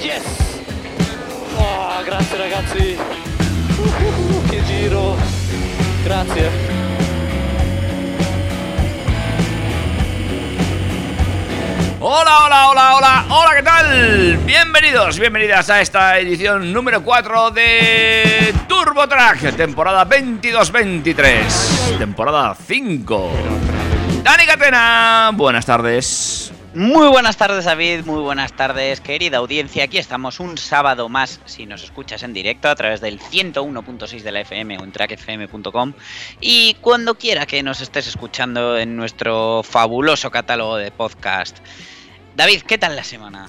Yes! Oh, grazie ragazzi! Uh, che giro! Grazie! Hola, hola, hola, hola, hola, ¿qué tal? Bienvenidos, bienvenidas a esta edición número 4 de Turbo Track, temporada 22-23, temporada 5. Dani Catena, buenas tardes. Muy buenas tardes David, muy buenas tardes querida audiencia, aquí estamos un sábado más si nos escuchas en directo a través del 101.6 de la FM o en trackfm.com y cuando quiera que nos estés escuchando en nuestro fabuloso catálogo de podcast. David, ¿qué tal la semana?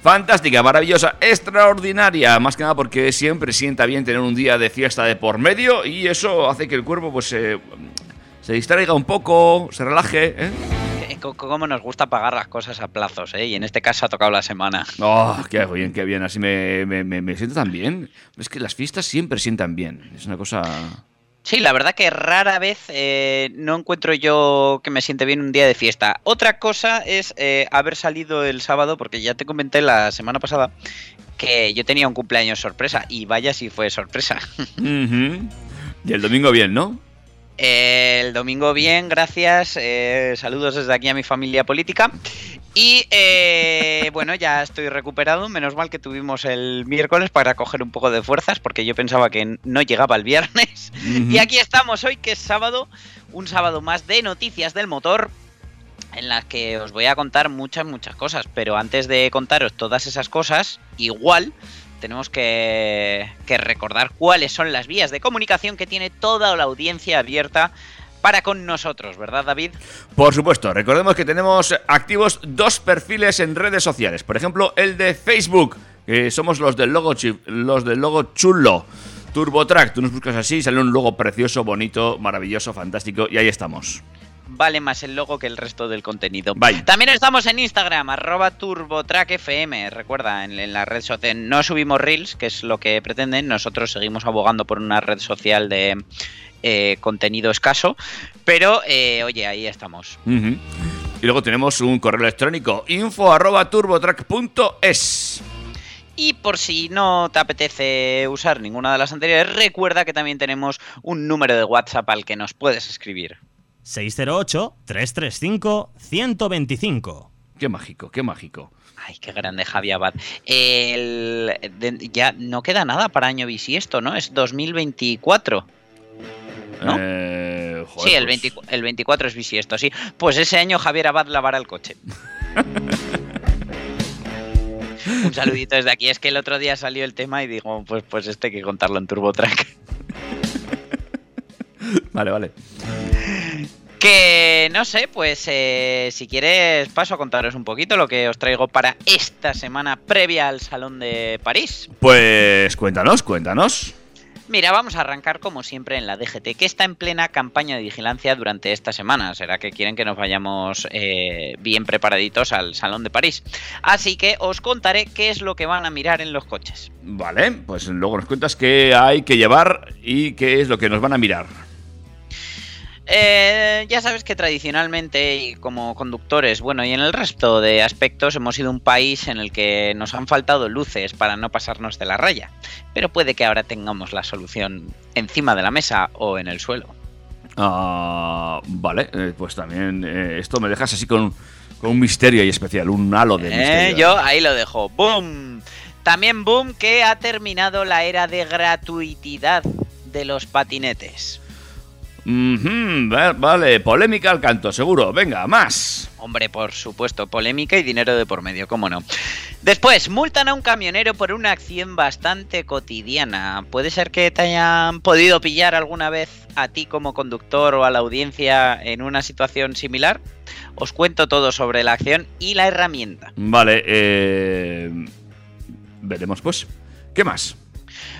Fantástica, maravillosa, extraordinaria, más que nada porque siempre sienta bien tener un día de fiesta de por medio y eso hace que el cuerpo pues se, distraiga un poco, se relaje, ¿eh? ¿Cómo nos gusta pagar las cosas a plazos? eh? Y en este caso ha tocado la semana. Oh, qué bien, qué bien. Así me, me, me- siento tan bien. Es que las fiestas siempre sientan bien. Es una cosa. Sí, la verdad que rara vez eh, no encuentro yo que me siente bien un día de fiesta. Otra cosa es eh, haber salido el sábado, porque ya te comenté la semana pasada que yo tenía un cumpleaños sorpresa y vaya si fue sorpresa. Y el domingo bien, ¿no? El domingo bien, gracias. eh, saludos desde aquí a mi familia política. Y eh, bueno, ya estoy recuperado. Menos mal que tuvimos el miércoles para coger un poco de fuerzas, porque yo pensaba que no llegaba el viernes. Y aquí estamos hoy, que es sábado, un sábado más de noticias del motor, en las que os voy a contar muchas, muchas cosas. Pero antes de contaros todas esas cosas, igual tenemos que, recordar cuáles son las vías de comunicación que tiene toda la audiencia abierta para con nosotros, ¿verdad, David? Por supuesto, recordemos que tenemos activos dos perfiles en redes sociales. Por ejemplo, el de Facebook, que somos los del logo, los del logo chulo. TurboTrack, tú nos buscas así, sale un logo precioso, bonito, maravilloso, fantástico, y ahí estamos. Vale más el logo que el resto del contenido. También estamos en Instagram, arroba turbotrackfm. Recuerda, en, en la red social no subimos reels, que es lo que pretenden. Nosotros seguimos abogando por una red social de eh, contenido escaso. Pero, eh, oye, ahí estamos. Y luego tenemos un correo electrónico, info arroba turbotrack.es. Y por si no te apetece usar ninguna de las anteriores, recuerda que también tenemos un número de WhatsApp al que nos puedes escribir. 608-335-125. Qué mágico, qué mágico. Ay, qué grande Javi Abad. El, de- ya no queda nada para año bisiesto, ¿no? Es 2024. ¿No? Eh, joder, sí, el, pues- 20 el 24 es bisiesto, sí. Pues ese año Javier Abad lavará el coche. Un saludito desde aquí. Es que el otro día salió el tema y digo, pues, pues este hay que contarlo en TurboTrack. Vale, vale. Que no sé, pues eh, si quieres paso a contaros un poquito lo que os traigo para esta semana previa al Salón de París. Pues cuéntanos, cuéntanos. Mira, vamos a arrancar como siempre en la DGT, que está en plena campaña de vigilancia durante esta semana. Será que quieren que nos vayamos eh, bien preparaditos al Salón de París. Así que os contaré qué es lo que van a mirar en los coches. Vale, pues luego nos cuentas qué hay que llevar y qué es lo que nos van a mirar. Eh, ya sabes que tradicionalmente y como conductores, bueno, y en el resto de aspectos hemos sido un país en el que nos han faltado luces para no pasarnos de la raya. Pero puede que ahora tengamos la solución encima de la mesa o en el suelo. Ah, vale, eh, pues también eh, esto me dejas así con, Con un misterio ahí especial, un halo de Eh, misterio. yo ahí lo dejo. ¡Boom! También boom que ha terminado la era de gratuitidad de los patinetes. Vale, polémica al canto, seguro. Venga, más. Hombre, por supuesto, polémica y dinero de por medio, cómo no. Después, multan a un camionero por una acción bastante cotidiana. ¿Puede ser que te hayan podido pillar alguna vez a ti como conductor o a la audiencia en una situación similar? Os cuento todo sobre la acción y la herramienta. Vale, eh... veremos pues. ¿Qué más?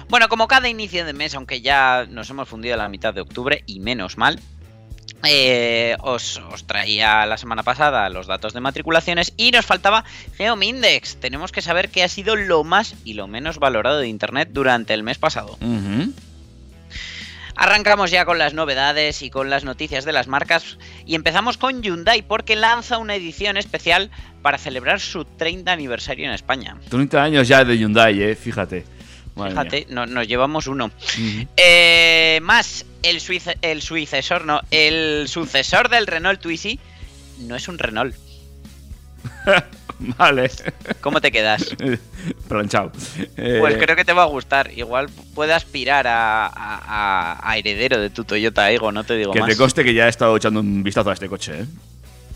Bueno, como cada inicio de mes, aunque ya nos hemos fundido a la mitad de octubre, y menos mal, eh, os, os traía la semana pasada los datos de matriculaciones y nos faltaba Geomindex. Tenemos que saber qué ha sido lo más y lo menos valorado de Internet durante el mes pasado. Arrancamos ya con las novedades y con las noticias de las marcas y empezamos con Hyundai porque lanza una edición especial para celebrar su 30 aniversario en España. 30 años ya de Hyundai, eh, fíjate. Madre Fíjate, no- nos llevamos uno. Eh, más, el, el sucesor, no, el sucesor del Renault Twizy no es un Renault. Vale. ¿Cómo te quedas? Planchado. Eh, Pues creo que te va a gustar. Igual puede aspirar a, a- a- a heredero de tu Toyota Ego, no te digo que más. te conste que ya he estado echando un vistazo a este coche, ¿eh?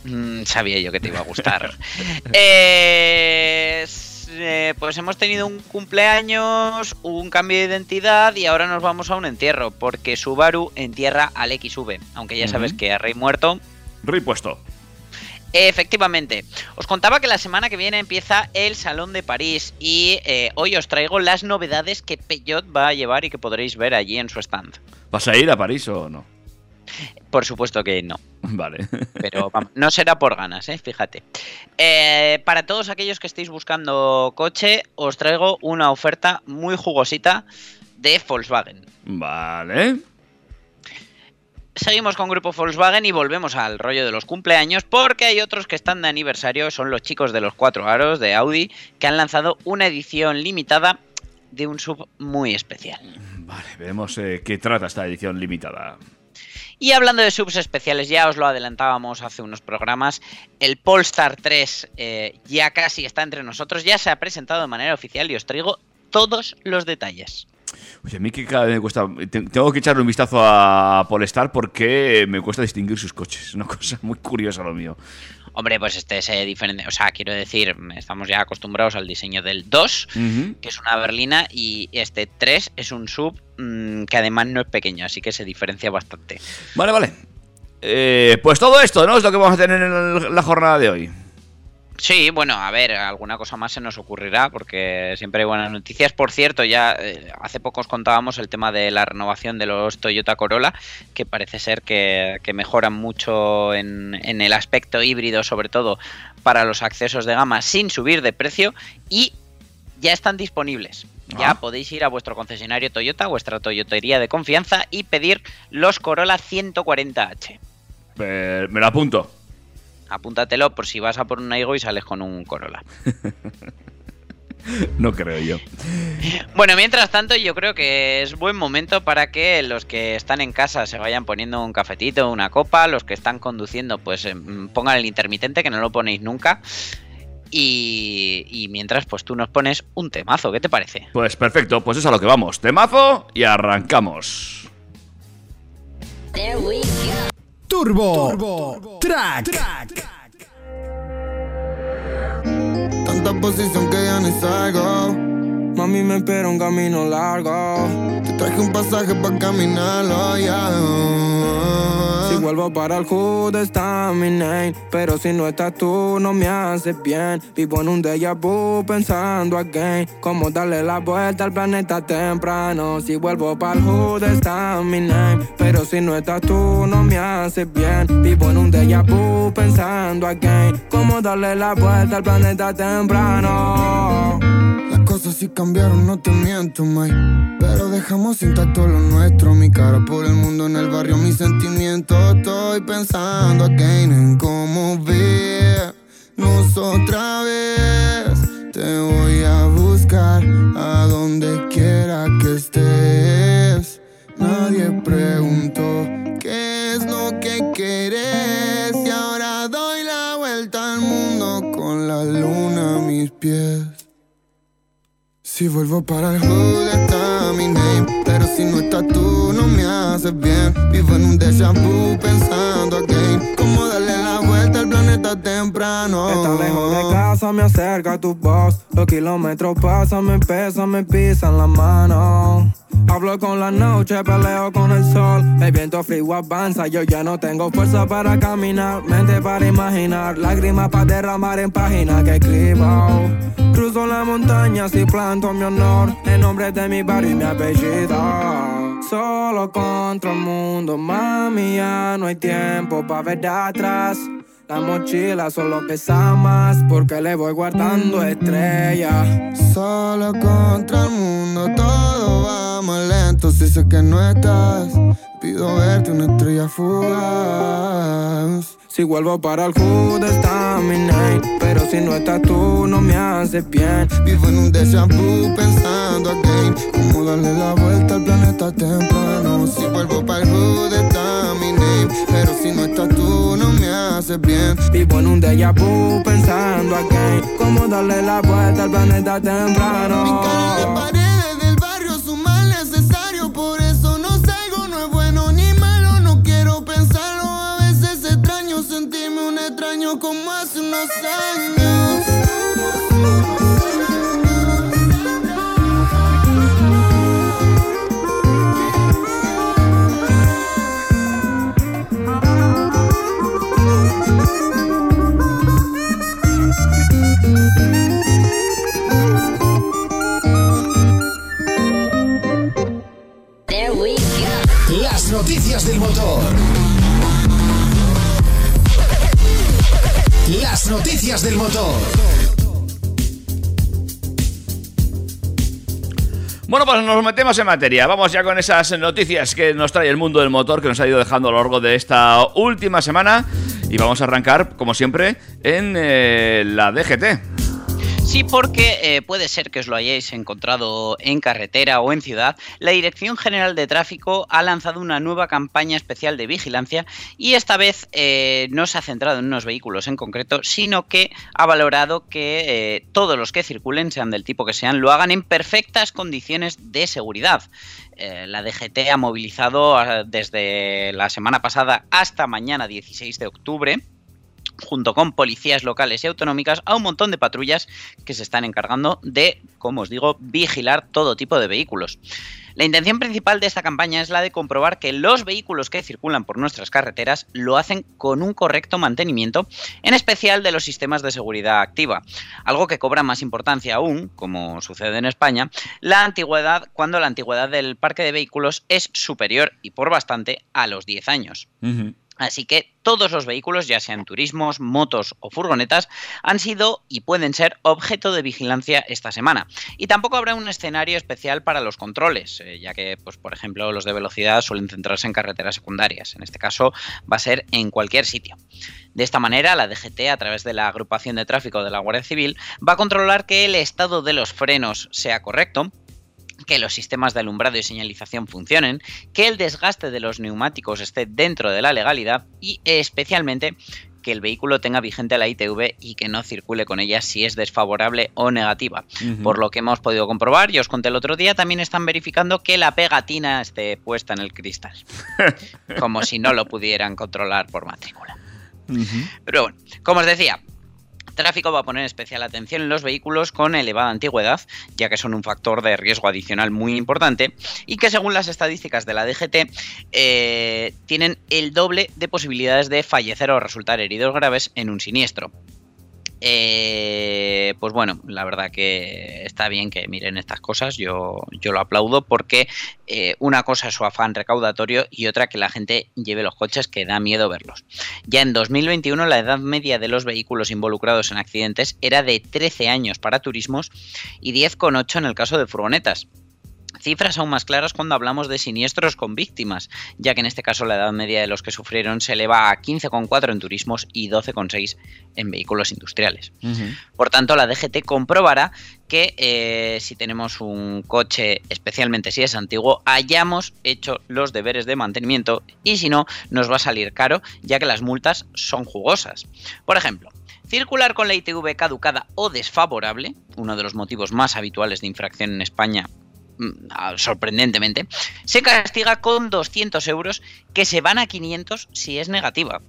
Mm, sabía yo que te iba a gustar. Eh, eh, pues hemos tenido un cumpleaños, un cambio de identidad y ahora nos vamos a un entierro, porque Subaru entierra al XV. Aunque ya sabes que a Rey muerto Repuesto. Efectivamente, os contaba que la semana que viene empieza el Salón de París y eh, hoy os traigo las novedades que Peugeot va a llevar y que podréis ver allí en su stand. ¿Vas a ir a París o no? Por supuesto que no, Vale. pero vamos, no será por ganas, ¿eh? fíjate. Eh, para todos aquellos que estéis buscando coche, os traigo una oferta muy jugosita de Volkswagen. Vale. Seguimos con Grupo Volkswagen y volvemos al rollo de los cumpleaños porque hay otros que están de aniversario, son los chicos de los cuatro aros de Audi que han lanzado una edición limitada de un sub muy especial. Vale, veremos eh, qué trata esta edición limitada. Y hablando de subs especiales, ya os lo adelantábamos hace unos programas, el Polestar 3 eh, ya casi está entre nosotros, ya se ha presentado de manera oficial y os traigo todos los detalles. Oye, a mí que cada vez me cuesta. te- Tengo que echarle un vistazo a Polestar porque me cuesta distinguir sus coches. Es una cosa muy curiosa lo mío. Hombre, pues este es eh, diferente, o sea, quiero decir, estamos ya acostumbrados al diseño del 2, Ujú. que es una berlina, y este 3 es un sub mm, que además no es pequeño, así que se diferencia bastante. Vale, vale. Eh, pues todo esto, ¿no? Es lo que vamos a tener en la jornada de hoy. Sí, bueno, a ver, alguna cosa más se nos ocurrirá porque siempre hay buenas noticias. Por cierto, ya eh, hace poco os contábamos el tema de la renovación de los Toyota Corolla, que parece ser que, que mejoran mucho en, en el aspecto híbrido, sobre todo para los accesos de gama sin subir de precio y ya están disponibles. Ya Ah. podéis ir a vuestro concesionario Toyota, vuestra Toyotería de confianza y pedir los Corolla 140H. Eh, me lo apunto. Apúntatelo por si vas a por un Aigo y sales con un Corolla. No creo yo. Bueno, mientras tanto, yo creo que es buen momento para que los que están en casa se vayan poniendo un cafetito, una copa, los que están conduciendo, pues em, pongan el intermitente, que no lo ponéis nunca. Y, y mientras, pues tú nos pones un temazo, ¿qué te parece? Pues perfecto, pues es a lo que vamos. Temazo y arrancamos. Turbo, Track. Tanta posición que ya ni salgo. Mami me espera un camino largo. Te traje un pasaje para caminarlo, ya. Si vuelvo para el hood está mi name. Pero si no estás tú, no me haces bien. Vivo en un déjà vu pensando again. Cómo darle la vuelta al planeta temprano. Si vuelvo para el hood está mi name. Pero si no estás tú, no me haces bien. Vivo en un déjà vu pensando again. Cómo darle la vuelta al planeta temprano. Cosas sí cambiaron, no te miento, May. Pero dejamos intacto lo nuestro. Mi cara por el mundo en el barrio, mis sentimientos. Estoy pensando again en cómo vernos otra vez. Te voy a buscar a donde quiera que estés. Nadie preguntó qué es lo que quieres. Y ahora doy la vuelta al mundo con la luna a mis pies. Si vuelvo para el hood está mi name Pero si no estás tú no me haces bien. Vivo en un déjà vu pensando again Cómo darle la temprano. Estar lejos de casa me acerca tu voz. Los kilómetros pasan, me pesan, me pisan la mano Hablo con la noche, peleo con el sol. El viento frío avanza, yo ya no tengo fuerza para caminar. Mente para imaginar, lágrimas para derramar en páginas que escribo. Cruzo la montaña y planto mi honor. En nombre de mi barrio y mi apellido. Solo contra el mundo, mami, ya no hay tiempo para ver de atrás la mochila solo pesa más porque le voy guardando estrellas. Solo contra el mundo todo va más lento si sé que no estás. Pido verte una estrella fugaz. Si vuelvo para el hood está mi name Pero si no estás tú no me hace bien Vivo en un déjà vu pensando again Cómo darle la vuelta al planeta temprano Vivo en un déjà vu pensando again Cómo darle la vuelta al planeta temprano. Pintar las paredes del Las noticias del motor. Bueno, pues nos metemos en materia. Vamos ya con esas noticias que nos trae el mundo del motor que nos ha ido dejando a lo largo de esta última semana. Y vamos a arrancar, como siempre, en eh, la DGT. Sí, porque eh, puede ser que os lo hayáis encontrado en carretera o en ciudad. La Dirección General de Tráfico ha lanzado una nueva campaña especial de vigilancia y esta vez eh, no se ha centrado en unos vehículos en concreto, sino que ha valorado que eh, todos los que circulen, sean del tipo que sean, lo hagan en perfectas condiciones de seguridad. La DGT ha movilizado ah, desde la semana pasada hasta mañana 16 de octubre junto con policías locales y autonómicas, a un montón de patrullas que se están encargando de, como os digo, vigilar todo tipo de vehículos. La intención principal de esta campaña es la de comprobar que los vehículos que circulan por nuestras carreteras lo hacen con un correcto mantenimiento, en especial de los sistemas de seguridad activa. Algo que cobra más importancia aún, como sucede en España, la antigüedad cuando la antigüedad del parque de vehículos es superior y por bastante a los 10 años. Así que todos los vehículos, ya sean turismos, motos o furgonetas, han sido y pueden ser objeto de vigilancia esta semana. Y tampoco habrá un escenario especial para los controles, eh, ya que, pues, por ejemplo, los de velocidad suelen centrarse en carreteras secundarias. En este caso va a ser en cualquier sitio. De esta manera, la DGT, a través de la agrupación de tráfico de la Guardia Civil, va a controlar que el estado de los frenos sea correcto, que los sistemas de alumbrado y señalización funcionen, que el desgaste de los neumáticos esté dentro de la legalidad y especialmente que el vehículo tenga vigente la ITV y que no circule con ella si es desfavorable o negativa. Por lo que hemos podido comprobar, y os conté el otro día, también están verificando que la pegatina esté puesta en el cristal. Como si no lo pudieran controlar por matrícula. Pero bueno, como os decía, Tráfico va a poner especial atención en los vehículos con elevada antigüedad, ya que son un factor de riesgo adicional muy importante y que según las estadísticas de la DGT eh, tienen el doble de posibilidades de fallecer o resultar heridos graves en un siniestro. Eh, pues bueno, la verdad que está bien que miren estas cosas, yo, yo lo aplaudo porque eh, una cosa es su afán recaudatorio y otra que la gente lleve los coches que da miedo verlos. Ya en 2021 la edad media de los vehículos involucrados en accidentes era de 13 años para turismos y 10,8 en el caso de furgonetas. Cifras aún más claras cuando hablamos de siniestros con víctimas, ya que en este caso la edad media de los que sufrieron se eleva a 15,4 en turismos y 12,6 en vehículos industriales. Por tanto, la DGT comprobará que eh, si tenemos un coche, especialmente si es antiguo, hayamos hecho los deberes de mantenimiento y si no, nos va a salir caro, ya que las multas son jugosas. Por ejemplo, Circular con la ITV caducada o desfavorable, uno de los motivos más habituales de infracción en España, sorprendentemente, se castiga con 200 euros que se van a 500 si es negativa.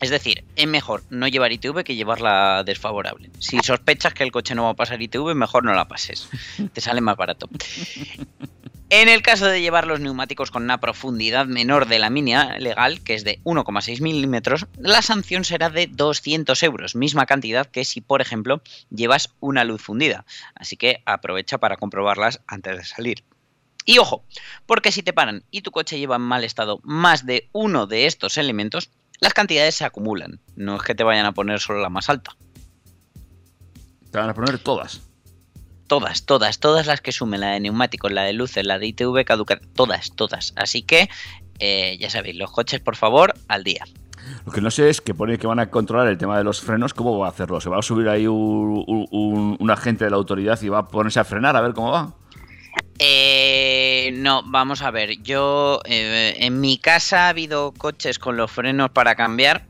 Es decir, es mejor no llevar ITV que llevarla desfavorable. Si sospechas que el coche no va a pasar ITV, mejor no la pases. Te sale más barato. En el caso de llevar los neumáticos con una profundidad menor de la mínima legal, que es de 1,6 milímetros, la sanción será de 200 euros, misma cantidad que si, por ejemplo, llevas una luz fundida. Así que aprovecha para comprobarlas antes de salir. Y ojo, porque si te paran y tu coche lleva en mal estado más de uno de estos elementos, las cantidades se acumulan. No es que te vayan a poner solo la más alta. Te van a poner todas. Todas, todas, todas las que sumen, la de neumáticos, la de luces, la de ITV caduca, todas, todas. Así que, eh, ya sabéis, los coches, por favor, al día. Lo que no sé es que pone que van a controlar el tema de los frenos. ¿Cómo va a hacerlo? ¿Se va a subir ahí un, un- un- un agente de la autoridad y va a ponerse a frenar a ver cómo va? Eh, no, vamos a ver, yo eh, en mi casa ha habido coches con los frenos para cambiar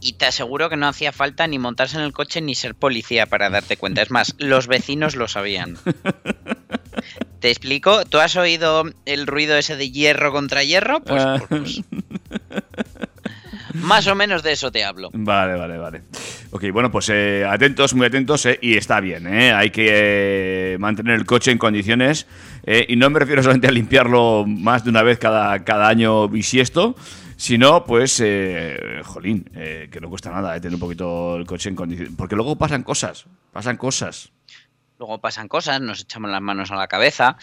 Y te aseguro que no hacía falta ni montarse en el coche ni ser policía para darte cuenta. Es más, los vecinos lo sabían. ¿Te explico? ¿Tú has oído el ruido ese de hierro contra hierro? Pues, Ah. pues- pues- más o menos de eso te hablo. Vale, vale, vale. Ok, bueno, pues eh, atentos, muy atentos, eh, y está bien, eh, hay que eh, mantener el coche en condiciones, y no me refiero solamente a limpiarlo más de una vez cada, cada año bisiesto, sino, pues, eh, jolín, eh, que no cuesta nada eh, tener un poquito el coche en condiciones, porque luego pasan cosas, pasan cosas. Luego pasan cosas, nos echamos las manos a la cabeza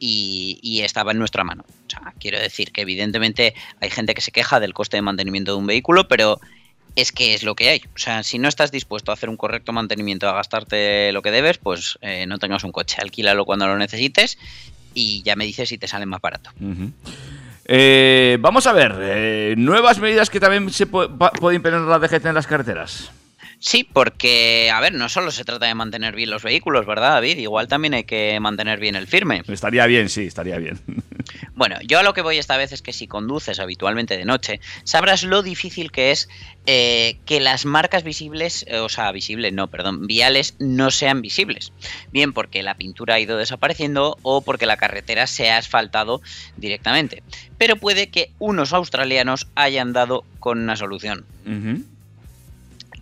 y, y estaba en nuestra mano. O sea, quiero decir que evidentemente hay gente que se queja del coste de mantenimiento de un vehículo, pero es que es lo que hay. O sea, si no estás dispuesto a hacer un correcto mantenimiento, a gastarte lo que debes, pues eh, no tengas un coche, alquílalo cuando lo necesites y ya me dices si te sale más barato. Ujú. Eh, vamos a ver, eh, nuevas medidas que también se pu- pa- pueden imponer la DGT en las carreteras. Sí, porque, a ver, no solo se trata de mantener bien los vehículos, ¿verdad, David? Igual también hay que mantener bien el firme. Estaría bien, sí, estaría bien. Bueno, yo a lo que voy esta vez es que si conduces habitualmente de noche, sabrás lo difícil que es eh, que las marcas visibles, eh, o sea, visibles, no, perdón, viales no sean visibles. Bien porque la pintura ha ido desapareciendo o porque la carretera se ha asfaltado directamente. Pero puede que unos australianos hayan dado con una solución.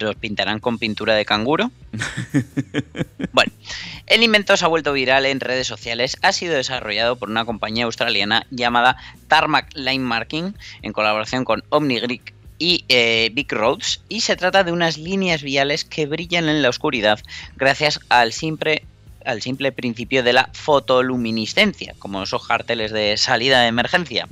¿Los pintarán con pintura de canguro? Bueno, el invento se ha vuelto viral en redes sociales. Ha sido desarrollado por una compañía australiana llamada Tarmac Line Marking en colaboración con OmniGrid y eh, Big Roads y se trata de unas líneas viales que brillan en la oscuridad gracias al simple al simple principio de la fotoluminiscencia, como esos carteles de salida de emergencia.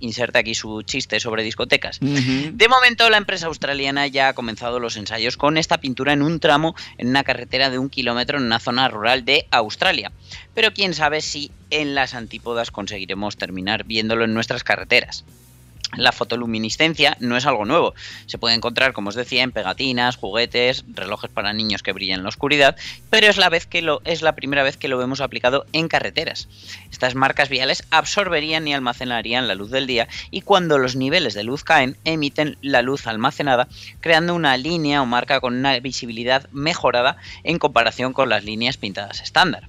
Inserta aquí su chiste sobre discotecas. De momento, la empresa australiana ya ha comenzado los ensayos con esta pintura en un tramo en una carretera de un kilómetro en una zona rural de Australia. Pero quién sabe si en las antípodas conseguiremos terminar viéndolo en nuestras carreteras. La fotoluminiscencia no es algo nuevo. Se puede encontrar, como os decía, en pegatinas, juguetes, relojes para niños que brillan en la oscuridad, pero es la, vez que lo, es la primera vez que lo vemos aplicado en carreteras. Estas marcas viales absorberían y almacenarían la luz del día y cuando los niveles de luz caen, emiten la luz almacenada, creando una línea o marca con una visibilidad mejorada en comparación con las líneas pintadas estándar.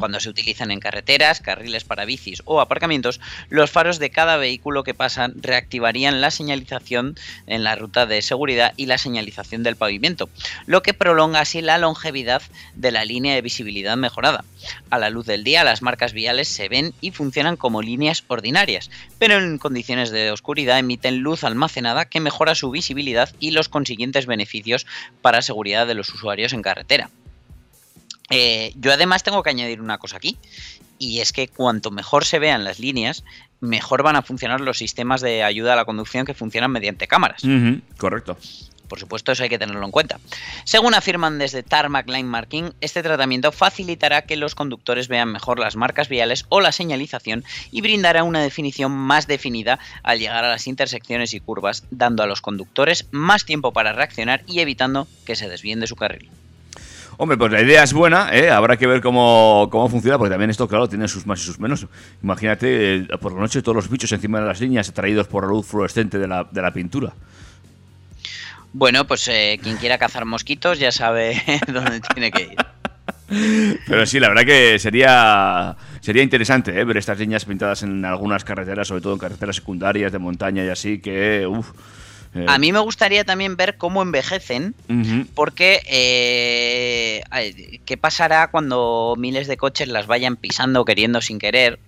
Cuando se utilizan en carreteras, carriles para bicis o aparcamientos, los faros de cada vehículo que pasan reactivarían la señalización en la ruta de seguridad y la señalización del pavimento, lo que prolonga así la longevidad de la línea de visibilidad mejorada. A la luz del día, las marcas viales se ven y funcionan como líneas ordinarias, pero en condiciones de oscuridad emiten luz almacenada que mejora su visibilidad y los consiguientes beneficios para seguridad de los usuarios en carretera. Eh, yo además tengo que añadir una cosa aquí, y es que cuanto mejor se vean las líneas, mejor van a funcionar los sistemas de ayuda a la conducción que funcionan mediante cámaras. Correcto. Por supuesto, eso hay que tenerlo en cuenta. Según afirman desde Tarmac Line Marking, este tratamiento facilitará que los conductores vean mejor las marcas viales o la señalización y brindará una definición más definida al llegar a las intersecciones y curvas, dando a los conductores más tiempo para reaccionar y evitando que se desvíen de su carril. Hombre, pues la idea es buena, ¿eh? habrá que ver cómo, cómo funciona, porque también esto, claro, tiene sus más y sus menos. Imagínate eh, por la noche todos los bichos encima de las líneas atraídos por la luz fluorescente de la, de la pintura. Bueno, pues eh, quien quiera cazar mosquitos ya sabe dónde tiene que ir. Pero sí, la verdad que sería sería interesante ¿eh? ver estas líneas pintadas en algunas carreteras, sobre todo en carreteras secundarias de montaña y así, que uf, eh, A mí me gustaría también ver cómo envejecen, porque eh, ¿qué pasará cuando miles de coches las vayan pisando queriendo sin querer?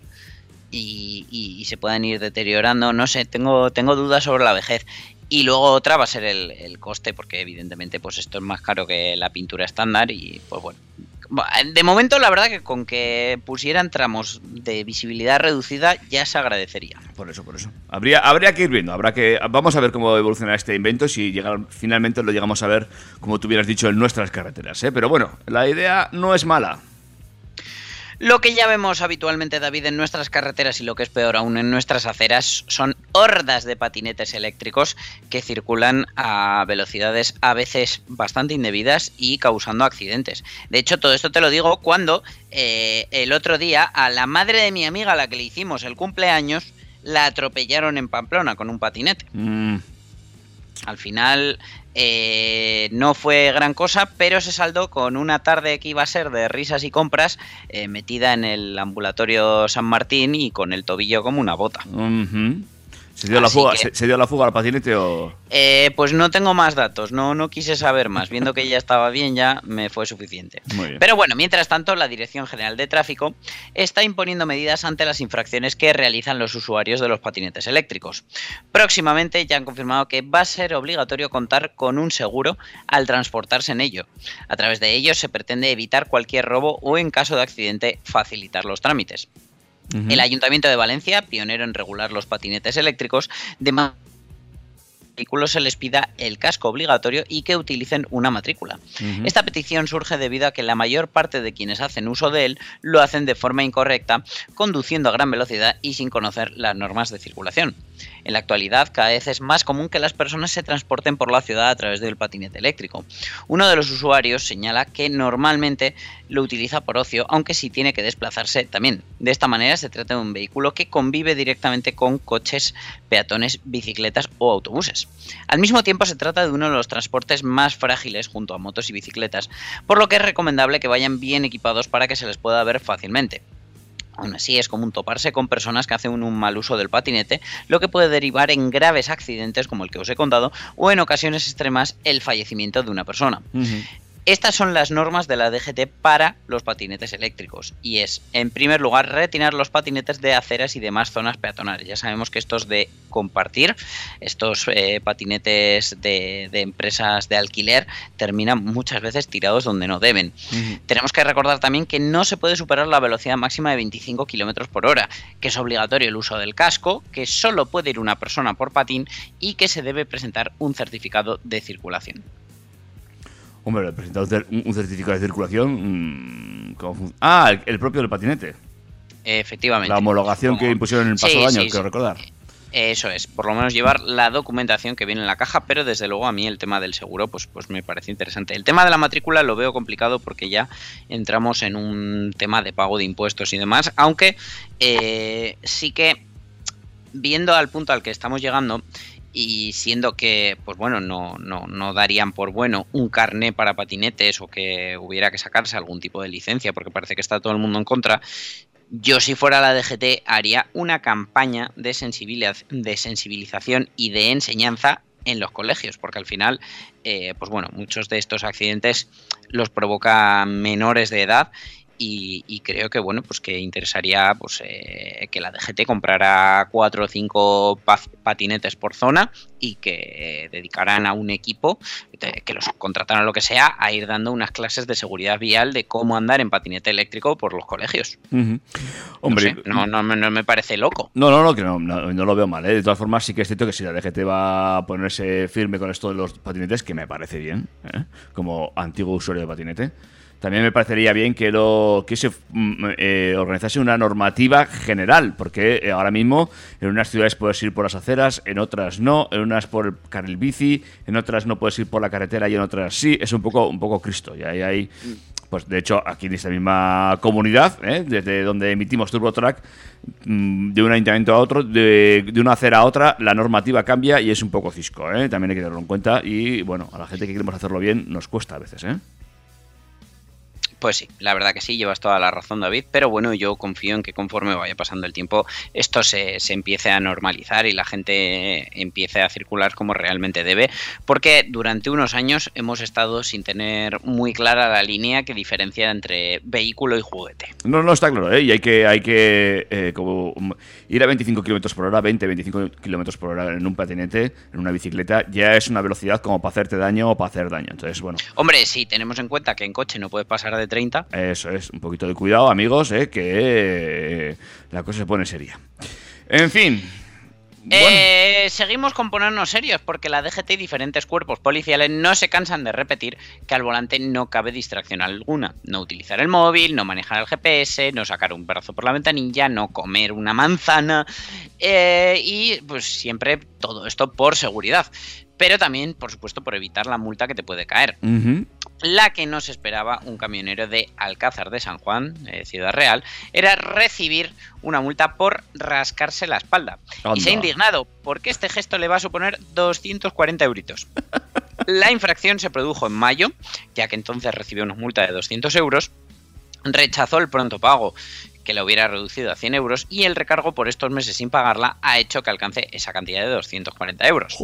Y, y- y se puedan ir deteriorando, no sé, tengo, tengo dudas sobre la vejez. Y luego otra va a ser el, el coste, porque evidentemente pues esto es más caro que la pintura estándar y pues bueno. De momento la verdad que con que pusieran tramos de visibilidad reducida ya se agradecería. Por eso, por eso. Habría, habría que ir viendo, habrá que. Vamos a ver cómo evoluciona este invento, si llega, finalmente lo llegamos a ver, como tú hubieras dicho, en nuestras carreteras, ¿eh? Pero bueno, la idea no es mala. Lo que ya vemos habitualmente, David, en nuestras carreteras y lo que es peor aún en nuestras aceras son hordas de patinetes eléctricos que circulan a velocidades a veces bastante indebidas y causando accidentes. De hecho, todo esto te lo digo cuando eh, el otro día a la madre de mi amiga a la que le hicimos el cumpleaños la atropellaron en Pamplona con un patinete. Mm, Al final eh, no fue gran cosa, pero se saldó con una tarde que iba a ser de risas y compras eh, metida en el ambulatorio San Martín y con el tobillo como una bota. ¿Se dio, la fuga, que- se, se dio la fuga al patinete o.? Eh, pues no tengo más datos, no, no quise saber más. Viendo que ya estaba bien, ya me fue suficiente. Muy bien. Pero bueno, mientras tanto, la Dirección General de Tráfico está imponiendo medidas ante las infracciones que realizan los usuarios de los patinetes eléctricos. Próximamente ya han confirmado que va a ser obligatorio contar con un seguro al transportarse en ello. A través de ello se pretende evitar cualquier robo o, en caso de accidente, facilitar los trámites. El Ayuntamiento de Valencia, pionero en regular los patinetes eléctricos, demanda que a los vehículos se les pida el casco obligatorio y que utilicen una matrícula. Esta petición surge debido a que la mayor parte de quienes hacen uso de él lo hacen de forma incorrecta, conduciendo a gran velocidad y sin conocer las normas de circulación. En la actualidad, cada vez es más común que las personas se transporten por la ciudad a través del patinete eléctrico. Uno de los usuarios señala que normalmente lo utiliza por ocio, aunque sí tiene que desplazarse también. De esta manera se trata de un vehículo que convive directamente con coches, peatones, bicicletas o autobuses. Al mismo tiempo se trata de uno de los transportes más frágiles junto a motos y bicicletas, por lo que es recomendable que vayan bien equipados para que se les pueda ver fácilmente. Aún así, es común toparse con personas que hacen un mal uso del patinete, lo que puede derivar en graves accidentes como el que os he contado, o en ocasiones extremas el fallecimiento de una persona. Estas son las normas de la DGT para los patinetes eléctricos y es, en primer lugar, retirar los patinetes de aceras y demás zonas peatonales. Ya sabemos que estos de compartir, estos eh, patinetes de, de empresas de alquiler, terminan muchas veces tirados donde no deben. Tenemos que recordar también que no se puede superar la velocidad máxima de 25 km por hora, que es obligatorio el uso del casco, que solo puede ir una persona por patín y que se debe presentar un certificado de circulación. Hombre, le presentado un cer- un un certificado de circulación. mm, ¿cómo ah, el, el propio del patinete. Efectivamente. La homologación que impusieron en el Sí, pasado año, sí, quiero sí. recordar. Eso es, por lo menos llevar la documentación que viene en la caja, pero desde luego a mí el tema del seguro pues, pues me parece interesante. El tema de la matrícula lo veo complicado porque ya entramos en un tema de pago de impuestos y demás, aunque eh, sí que viendo al punto al que estamos llegando y siendo que, pues bueno, no, no, no darían por bueno un carné para patinetes o que hubiera que sacarse algún tipo de licencia porque parece que está todo el mundo en contra, yo si fuera la DGT haría una campaña de, de sensibilización y de enseñanza en los colegios, porque al final, eh, pues bueno, muchos de estos accidentes los provoca menores de edad y, y creo que bueno, pues que interesaría pues eh, que la DGT comprara cuatro o cinco pa- patinetes por zona y que eh, dedicaran a un equipo de- que los contrataran lo que sea a ir dando unas clases de seguridad vial de cómo andar en patinete eléctrico por los colegios. Hombre, no, sé, no, no me- no me parece loco. No, no, no, que no, no, no lo veo mal. ¿eh? De todas formas, sí que es cierto que si la DGT va a ponerse firme con esto de los patinetes, que me parece bien, ¿eh? como antiguo usuario de patinete, también me parecería bien que lo que se mm, eh, organizase una normativa general, porque eh, ahora mismo en unas ciudades puedes ir por las aceras, en otras no, en unas por el carril bici, en otras no puedes ir por la carretera y en otras sí. Es un poco, un poco Cristo. Y ahí hay Pues de hecho, aquí en esta misma comunidad, ¿eh? desde donde emitimos TurboTrack, mm, de un ayuntamiento a otro, de, de una acera a otra, la normativa cambia y es un poco cisco, ¿eh? También hay que tenerlo en cuenta y, bueno, a la gente que queremos hacerlo bien nos cuesta a veces, ¿eh? Pues sí, la verdad que sí, llevas toda la razón, David, pero bueno, yo confío en que conforme vaya pasando el tiempo, esto se, se empiece a normalizar y la gente empiece a circular como realmente debe, porque durante unos años hemos estado sin tener muy clara la línea que diferencia entre vehículo y juguete. No, no, está claro, ¿eh? Y hay que, hay que eh, como, mm, ir a 25 kilómetros por hora, 20, 25 kilómetros por hora en un patinete, en una bicicleta, ya es una velocidad como para hacerte daño o para hacer daño. Entonces, bueno, Hombre, si tenemos en cuenta que en coche no puedes pasar de 30, Eso es, un poquito de cuidado, amigos, eh, que eh, la cosa se pone seria. En fin. Eh, seguimos con ponernos serios porque la DGT y diferentes cuerpos policiales no se cansan de repetir que al volante no cabe distracción alguna. No utilizar el móvil, no manejar el GPS, no sacar un brazo por la ventanilla, no comer una manzana eh, y pues siempre todo esto por seguridad. Pero también, por supuesto, por evitar la multa que te puede caer. La que nos esperaba un camionero de Alcázar de San Juan, eh, Ciudad Real, era recibir una multa por rascarse la espalda. Y se ha indignado porque este gesto le va a suponer 240 euritos. La infracción se produjo en mayo, ya que entonces recibió una multa de 200 euros, rechazó el pronto pago que lo hubiera reducido a 100 euros y el recargo por estos meses sin pagarla ha hecho que alcance esa cantidad de 240 euros.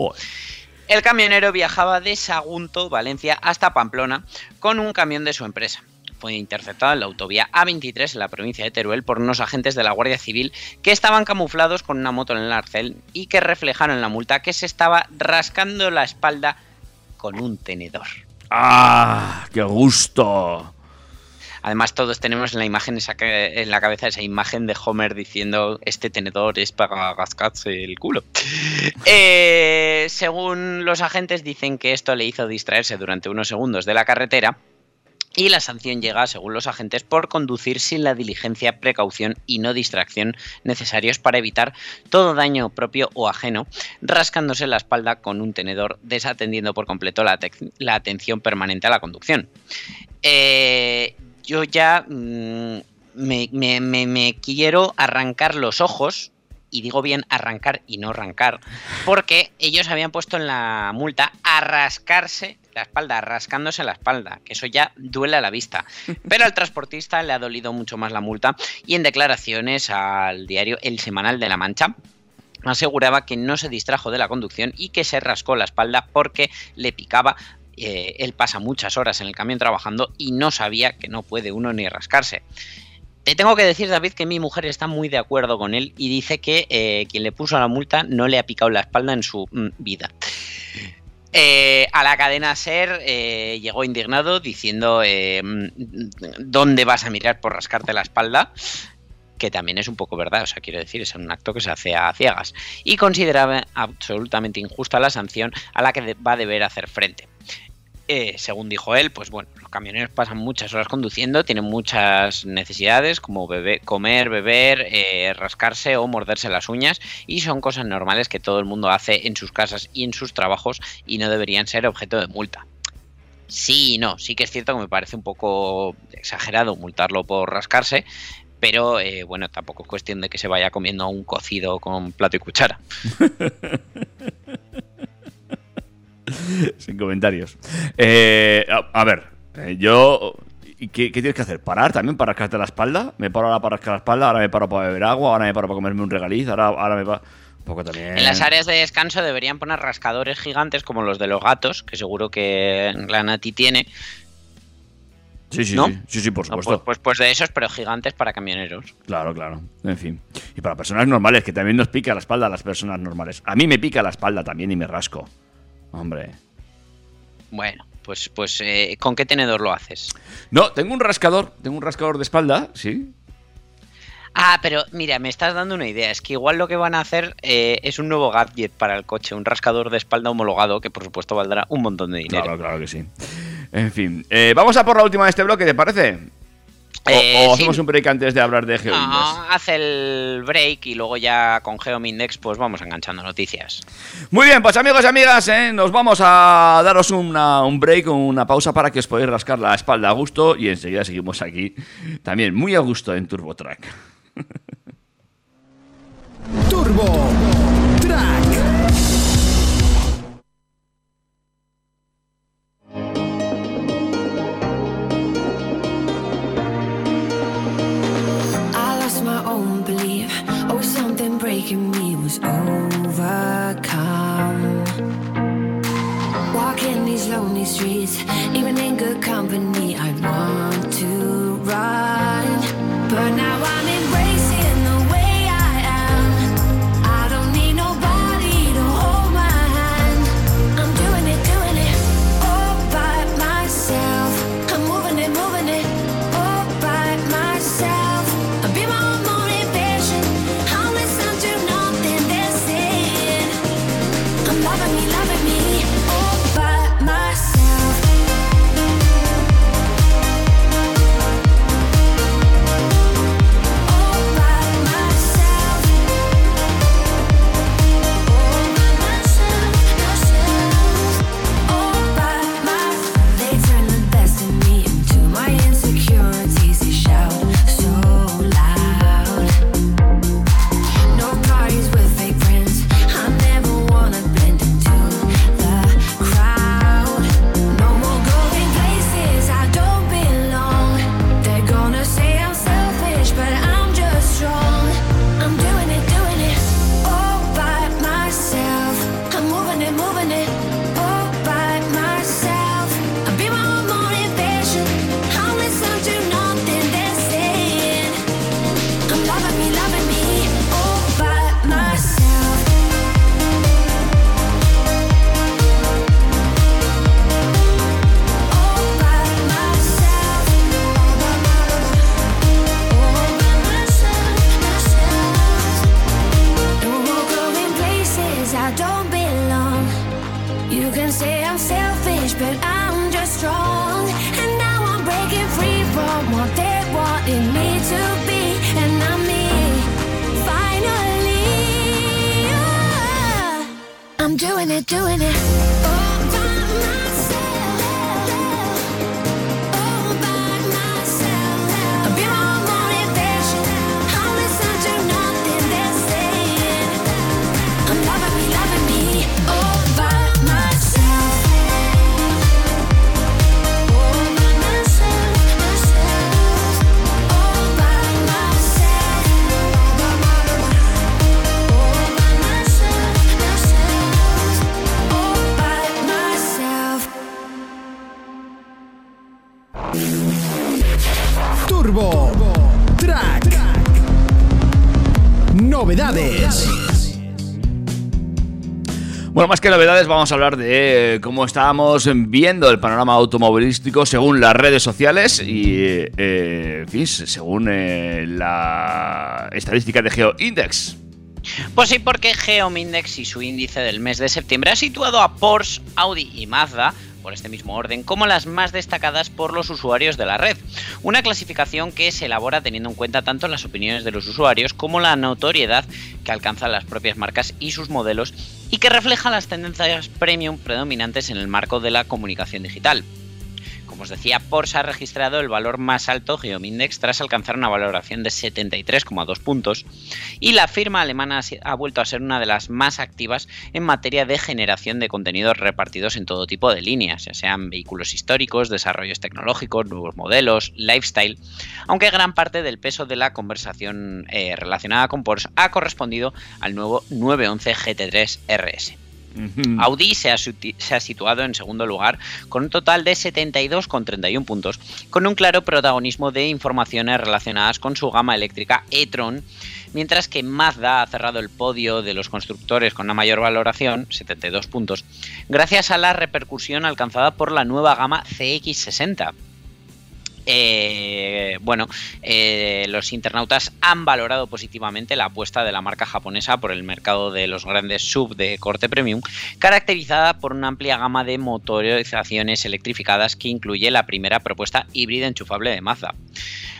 El camionero viajaba de Sagunto, Valencia, hasta Pamplona con un camión de su empresa. Fue interceptado en la autovía A23 en la provincia de Teruel por unos agentes de la Guardia Civil que estaban camuflados con una moto en el arcel y que reflejaron la multa que se estaba rascando la espalda con un tenedor. ¡Ah! ¡Qué gusto! Además, todos tenemos en la imagen esa en la cabeza esa imagen de Homer diciendo este tenedor es para rascarse el culo. Eh, según los agentes, dicen que esto le hizo distraerse durante unos segundos de la carretera. Y la sanción llega, según los agentes, por conducir sin la diligencia, precaución y no distracción necesarios para evitar todo daño propio o ajeno, rascándose la espalda con un tenedor, desatendiendo por completo la, la atención permanente a la conducción. Eh, yo ya mm, me, me- quiero arrancar los ojos, y digo bien arrancar y no arrancar, porque ellos habían puesto en la multa a rascarse la espalda, rascándose la espalda, que eso ya duele a la vista. Pero al transportista le ha dolido mucho más la multa y en declaraciones al diario El Semanal de la Mancha, aseguraba que no se distrajo de la conducción y que se rascó la espalda porque le picaba. Eh, él pasa muchas horas en el camión trabajando y no sabía que no puede uno ni rascarse. Te tengo que decir, David, que mi mujer está muy de acuerdo con él y dice que eh, quien le puso la multa no le ha picado la espalda en su mm, vida. Eh, a la cadena Ser llegó indignado diciendo mm, ¿dónde vas a mirar por rascarte la espalda? que también es un poco verdad, o sea, quiero decir, es un acto que se hace a ciegas, y consideraba absolutamente injusta la sanción a la que va a deber hacer frente. Eh, según dijo él, pues bueno, los camioneros pasan muchas horas conduciendo, tienen muchas necesidades como comer, beber, eh, rascarse o morderse las uñas y son cosas normales que todo el mundo hace en sus casas y en sus trabajos y no deberían ser objeto de multa. Sí y no, sí que es cierto que me parece un poco exagerado multarlo por rascarse, pero eh, bueno, tampoco es cuestión de que se vaya comiendo un cocido con plato y cuchara. Sin comentarios. Eh, a, a ver, eh, yo. ¿y ¿Qué, qué tienes que hacer? ¿Parar también para rascarte la espalda? Me paro ahora para rascar la espalda, ahora me paro para beber agua, ahora me paro para comerme un regaliz, ahora, ahora me paro. Un poco también. En las áreas de descanso deberían poner rascadores gigantes como los de los gatos, que seguro que la Nati tiene. Sí, sí, ¿no? sí, sí, sí, por No, supuesto. pues, pues, pues de esos, pero gigantes para camioneros. Claro, claro. En fin. Y para personas normales, que también nos pica la espalda a las personas normales. A mí me pica la espalda también y me rasco. Hombre. Bueno, pues, pues eh, ¿con qué tenedor lo haces? No, tengo un rascador. Tengo un rascador de espalda, sí. Ah, pero mira, me estás dando una idea. Es que igual lo que van a hacer eh, es un nuevo gadget para el coche, un rascador de espalda homologado que por supuesto valdrá un montón de dinero. Claro, claro que sí. En fin. eh, vamos a por la última de este bloque, ¿te parece? O, Eh, o sí. hacemos un break antes de hablar de GeoIndex. No, haz el break y luego ya con Geomindex pues vamos enganchando noticias. Muy bien, pues amigos y amigas, ¿eh? nos vamos a daros una- un break, una pausa para que os podáis rascar la espalda a gusto y enseguida seguimos aquí también muy a gusto en TurboTrack. Turbo Track. Breaking me was overcome. Walking these lonely streets, even in good company, I want to run. Más que novedades, vamos a hablar de cómo estábamos viendo el panorama automovilístico según las redes sociales y, eh, según eh, la estadística de GeoIndex. Pues sí, porque Geomindex y su índice del mes de septiembre ha situado a Porsche, Audi y Mazda por este mismo orden como las más destacadas por los usuarios de la red. Una clasificación que se elabora teniendo en cuenta tanto las opiniones de los usuarios como la notoriedad que alcanzan las propias marcas y sus modelos y que refleja las tendencias premium predominantes en el marco de la comunicación digital. Como os decía, Porsche ha registrado el valor más alto Geomindex tras alcanzar una valoración de 73,2 puntos y la firma alemana ha vuelto a ser una de las más activas en materia de generación de contenidos repartidos en todo tipo de líneas, ya sean vehículos históricos, desarrollos tecnológicos, nuevos modelos, lifestyle, aunque gran parte del peso de la conversación eh, relacionada con Porsche ha correspondido al nuevo 911 GT3 RS. Audi se ha, se ha situado en segundo lugar con un total de 72,31 puntos, con un claro protagonismo de informaciones relacionadas con su gama eléctrica e-tron, mientras que Mazda ha cerrado el podio de los constructores con una mayor valoración, 72 puntos, gracias a la repercusión alcanzada por la nueva gama CX60. Eh, bueno, eh, los internautas han valorado positivamente la apuesta de la marca japonesa por el mercado de los grandes sub de corte premium, caracterizada por una amplia gama de motorizaciones electrificadas que incluye la primera propuesta híbrida enchufable de Mazda.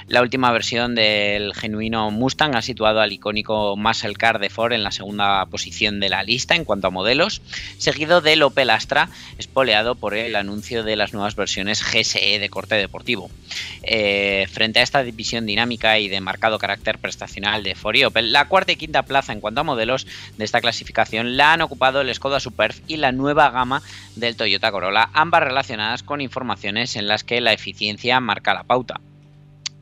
La última versión del genuino Mustang ha situado al icónico Muscle Car de Ford en la segunda posición de la lista en cuanto a modelos, seguido del Opel Astra, espoleado por el anuncio de las nuevas versiones GSE de corte deportivo. Eh, frente a esta división dinámica y de marcado carácter prestacional de Ford y Opel, la cuarta y quinta plaza en cuanto a modelos de esta clasificación la han ocupado el Skoda Superb y la nueva gama del Toyota Corolla, ambas relacionadas con informaciones en las que la eficiencia marca la pauta.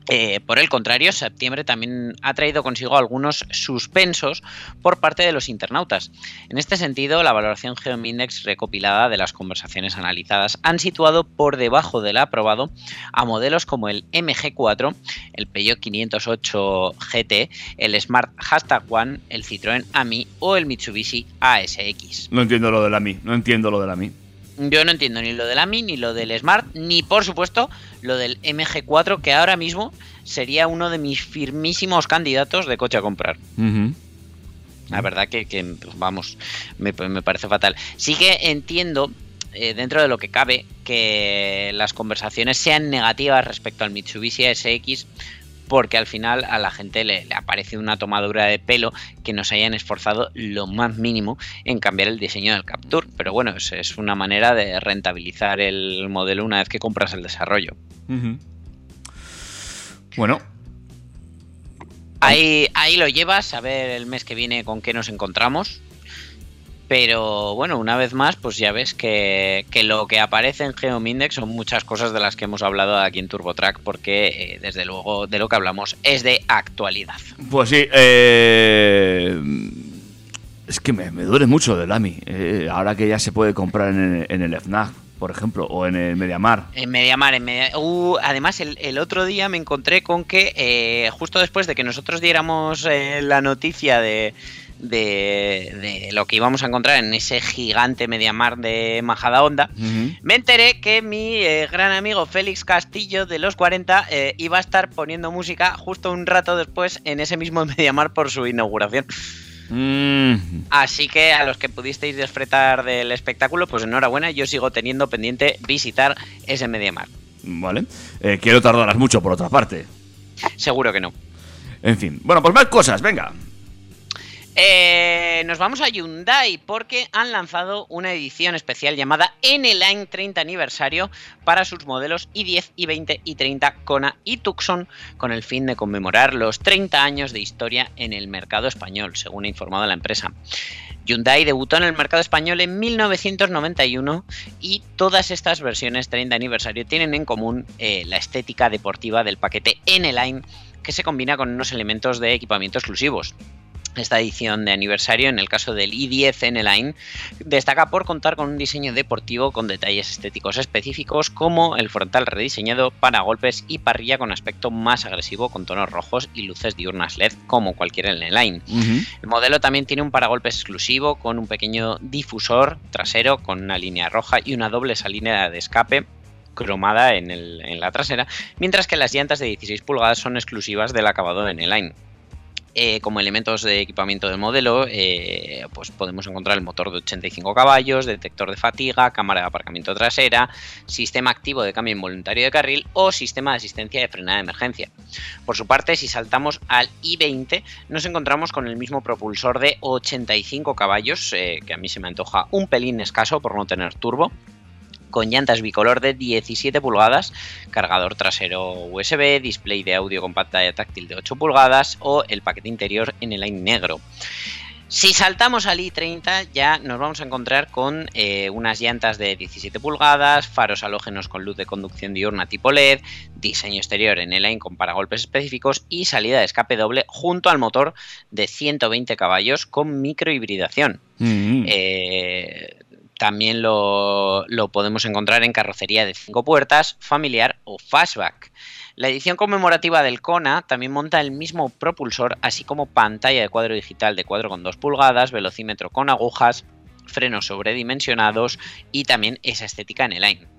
Eh, por el contrario, septiembre también ha traído consigo algunos suspensos por parte de los internautas. En este sentido, la valoración Geomindex recopilada de las conversaciones analizadas han situado por debajo del aprobado a modelos como el MG4, el Peugeot 508 GT, el Smart Hashtag One, el Citroën AMI o el Mitsubishi ASX. No entiendo lo de la Mi, no entiendo lo de la Mi. Yo no entiendo ni lo del AMI, ni lo del Smart, ni por supuesto lo del MG4, que ahora mismo sería uno de mis firmísimos candidatos de coche a comprar. La verdad que, que, pues, vamos, me, me parece fatal. Sí que entiendo, eh, dentro de lo que cabe, que las conversaciones sean negativas respecto al Mitsubishi SX, porque al final a la gente le, le aparece una tomadura de pelo que nos hayan esforzado lo más mínimo en cambiar el diseño del Capture. Pero bueno, es, es una manera de rentabilizar el modelo una vez que compras el desarrollo. Bueno, Ahí, ahí lo llevas, a ver el mes que viene con qué nos encontramos. Pero bueno, una vez más, pues ya ves que, que lo que aparece en Geomindex son muchas cosas de las que hemos hablado aquí en TurboTrack, porque eh, desde luego de lo que hablamos es de actualidad. pues sí. eh, es que me, me duele mucho del AMI. eh, ahora que ya se puede comprar en el, en el FNAC, por ejemplo, o en el Mediamar. En Mediamar, en Media- Uh, además, el, el otro día me encontré con que eh, justo después de que nosotros diéramos eh, la noticia de, de, de lo que íbamos a encontrar en ese gigante Mediamar de Majada Honda, me enteré que mi eh, gran amigo Félix Castillo de los 40 eh, iba a estar poniendo música justo un rato después en ese mismo Mediamar por su inauguración. Mm, Así que a los que pudisteis disfrutar del espectáculo, pues enhorabuena, yo sigo teniendo pendiente visitar ese Mediamar. vale. Eh, quiero tardarás mucho, por otra parte. Seguro que no. En fin. Bueno, pues más cosas, venga. Eh, nos vamos a Hyundai porque han lanzado una edición especial llamada N-Line 30 aniversario para sus modelos i10, i20, i30, Kona y Tucson con el fin de conmemorar los 30 años de historia en el mercado español, según ha informado la empresa. Hyundai debutó en el mercado español en 1991 y todas estas versiones 30 aniversario tienen en común eh, la estética deportiva del paquete N-Line que se combina con unos elementos de equipamiento exclusivos. Esta edición de aniversario, en el caso del i10 N-Line, destaca por contar con un diseño deportivo con detalles estéticos específicos como el frontal rediseñado, paragolpes y parrilla con aspecto más agresivo con tonos rojos y luces diurnas LED como cualquier N-Line. El modelo también tiene un paragolpes exclusivo con un pequeño difusor trasero con una línea roja y una doble salida de escape cromada en, el- en la trasera, mientras que las llantas de 16 pulgadas son exclusivas del acabado de N-Line. Eh, como elementos de equipamiento del modelo, eh, pues podemos encontrar el motor de 85 caballos, detector de fatiga, cámara de aparcamiento trasera, sistema activo de cambio involuntario de carril o sistema de asistencia de frenada de emergencia. Por su parte, si saltamos al i20, nos encontramos con el mismo propulsor de 85 caballos, eh, que a mí se me antoja un pelín escaso por no tener turbo, con llantas bicolor de 17 pulgadas, cargador trasero USB, display de audio con pantalla táctil de 8 pulgadas o el paquete interior en el line negro. Si saltamos al i30 ya nos vamos a encontrar con eh, unas llantas de 17 pulgadas, faros halógenos con luz de conducción diurna tipo LED, diseño exterior en el line con paragolpes específicos y salida de escape doble junto al motor de 120 caballos con microhibridación. Mm. Eh, también lo, podemos encontrar en carrocería de 5 puertas, familiar o fastback. La edición conmemorativa del Kona también monta el mismo propulsor, así como pantalla de cuadro digital de 4,2 pulgadas, velocímetro con agujas, frenos sobredimensionados y también esa estética en el line.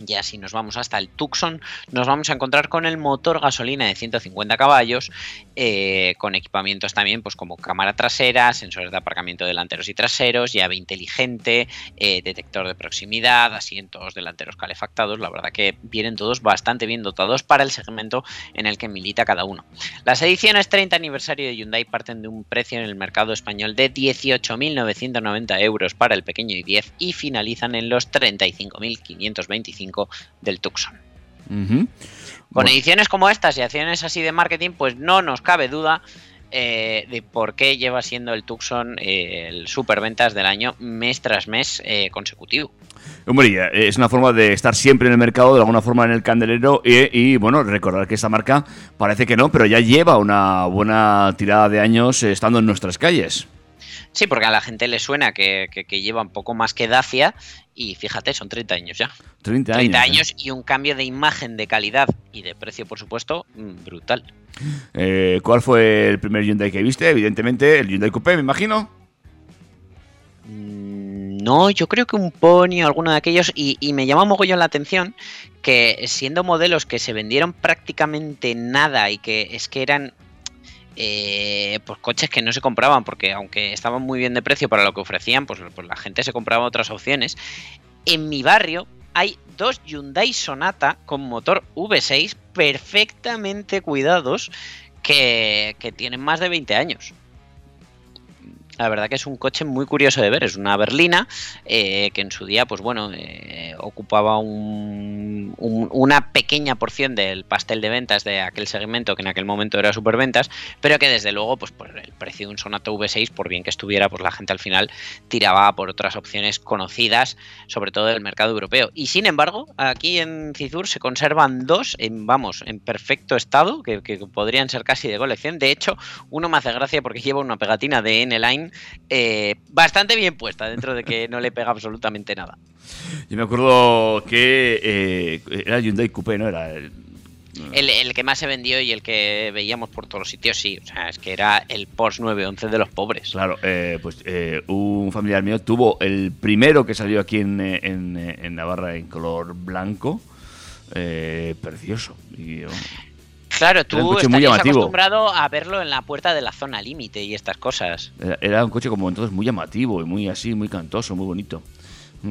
Ya si nos vamos hasta el Tucson, nos vamos a encontrar con el motor gasolina de 150 caballos, eh, con equipamientos también, pues como cámara trasera, sensores de aparcamiento delanteros y traseros, llave inteligente, eh, detector de proximidad, asientos delanteros calefactados. La verdad que vienen todos bastante bien dotados para el segmento en el que milita cada uno. Las ediciones 30 aniversario de Hyundai parten de un precio en el mercado español de 18.990 euros para el pequeño i10 y finalizan en los 35.525 del Tucson. Con Bueno, ediciones como estas y acciones así de marketing, pues no nos cabe duda eh, de por qué lleva siendo el Tucson eh, el superventas del año mes tras mes eh, consecutivo. Hombre, eh, es una forma de estar siempre en el mercado, de alguna forma en el candelero, y, y, bueno, recordar que esta marca parece que no, pero ya lleva una buena tirada de años estando en nuestras calles. Sí, porque a la gente le suena que, que- que lleva un poco más que Dacia y fíjate, son 30 años ya. 30 años. 30 ¿eh? años y un cambio de imagen, de calidad y de precio, por supuesto, mm, brutal. Eh, ¿Cuál fue el primer Hyundai que viste? Evidentemente, el Hyundai Coupé, me imagino. Mm, No, yo creo que un Pony o alguno de aquellos, y, y me llama mogollón la atención que siendo modelos que se vendieron prácticamente nada y que es que eran eh, pues coches que no se compraban porque aunque estaban muy bien de precio para lo que ofrecían, pues, pues la gente se compraba otras opciones. En mi barrio hay dos Hyundai Sonata con motor V6 perfectamente cuidados que, que tienen más de 20 años. La verdad que es un coche muy curioso de ver. Es una berlina eh, que en su día, pues bueno, eh, ocupaba un- un- una pequeña porción del pastel de ventas de aquel segmento que en aquel momento era superventas, pero que desde luego, pues por el precio de un Sonata V6, por bien que estuviera, pues la gente al final tiraba por otras opciones conocidas, sobre todo del mercado europeo. Y sin embargo, aquí en Cizur se conservan dos, en, vamos, en perfecto estado, que, que podrían ser casi de colección. De hecho, uno me hace gracia porque lleva una pegatina de N-Line eh, bastante bien puesta, dentro de que no le pega absolutamente nada. Yo me acuerdo que eh, era Hyundai Coupé, ¿no? Era el- El, el que más se vendió y el que veíamos por todos los sitios, sí. O sea, es que era el Porsche 911 de los pobres. Claro, eh, pues eh, un familiar mío tuvo el primero que salió aquí en, en, en Navarra en color blanco, eh, precioso. Y, oh, Claro, un tú muy llamativo. acostumbrado a verlo en la puerta de la zona límite y estas cosas. era, era un coche como entonces muy llamativo y muy así, muy cantoso, muy bonito.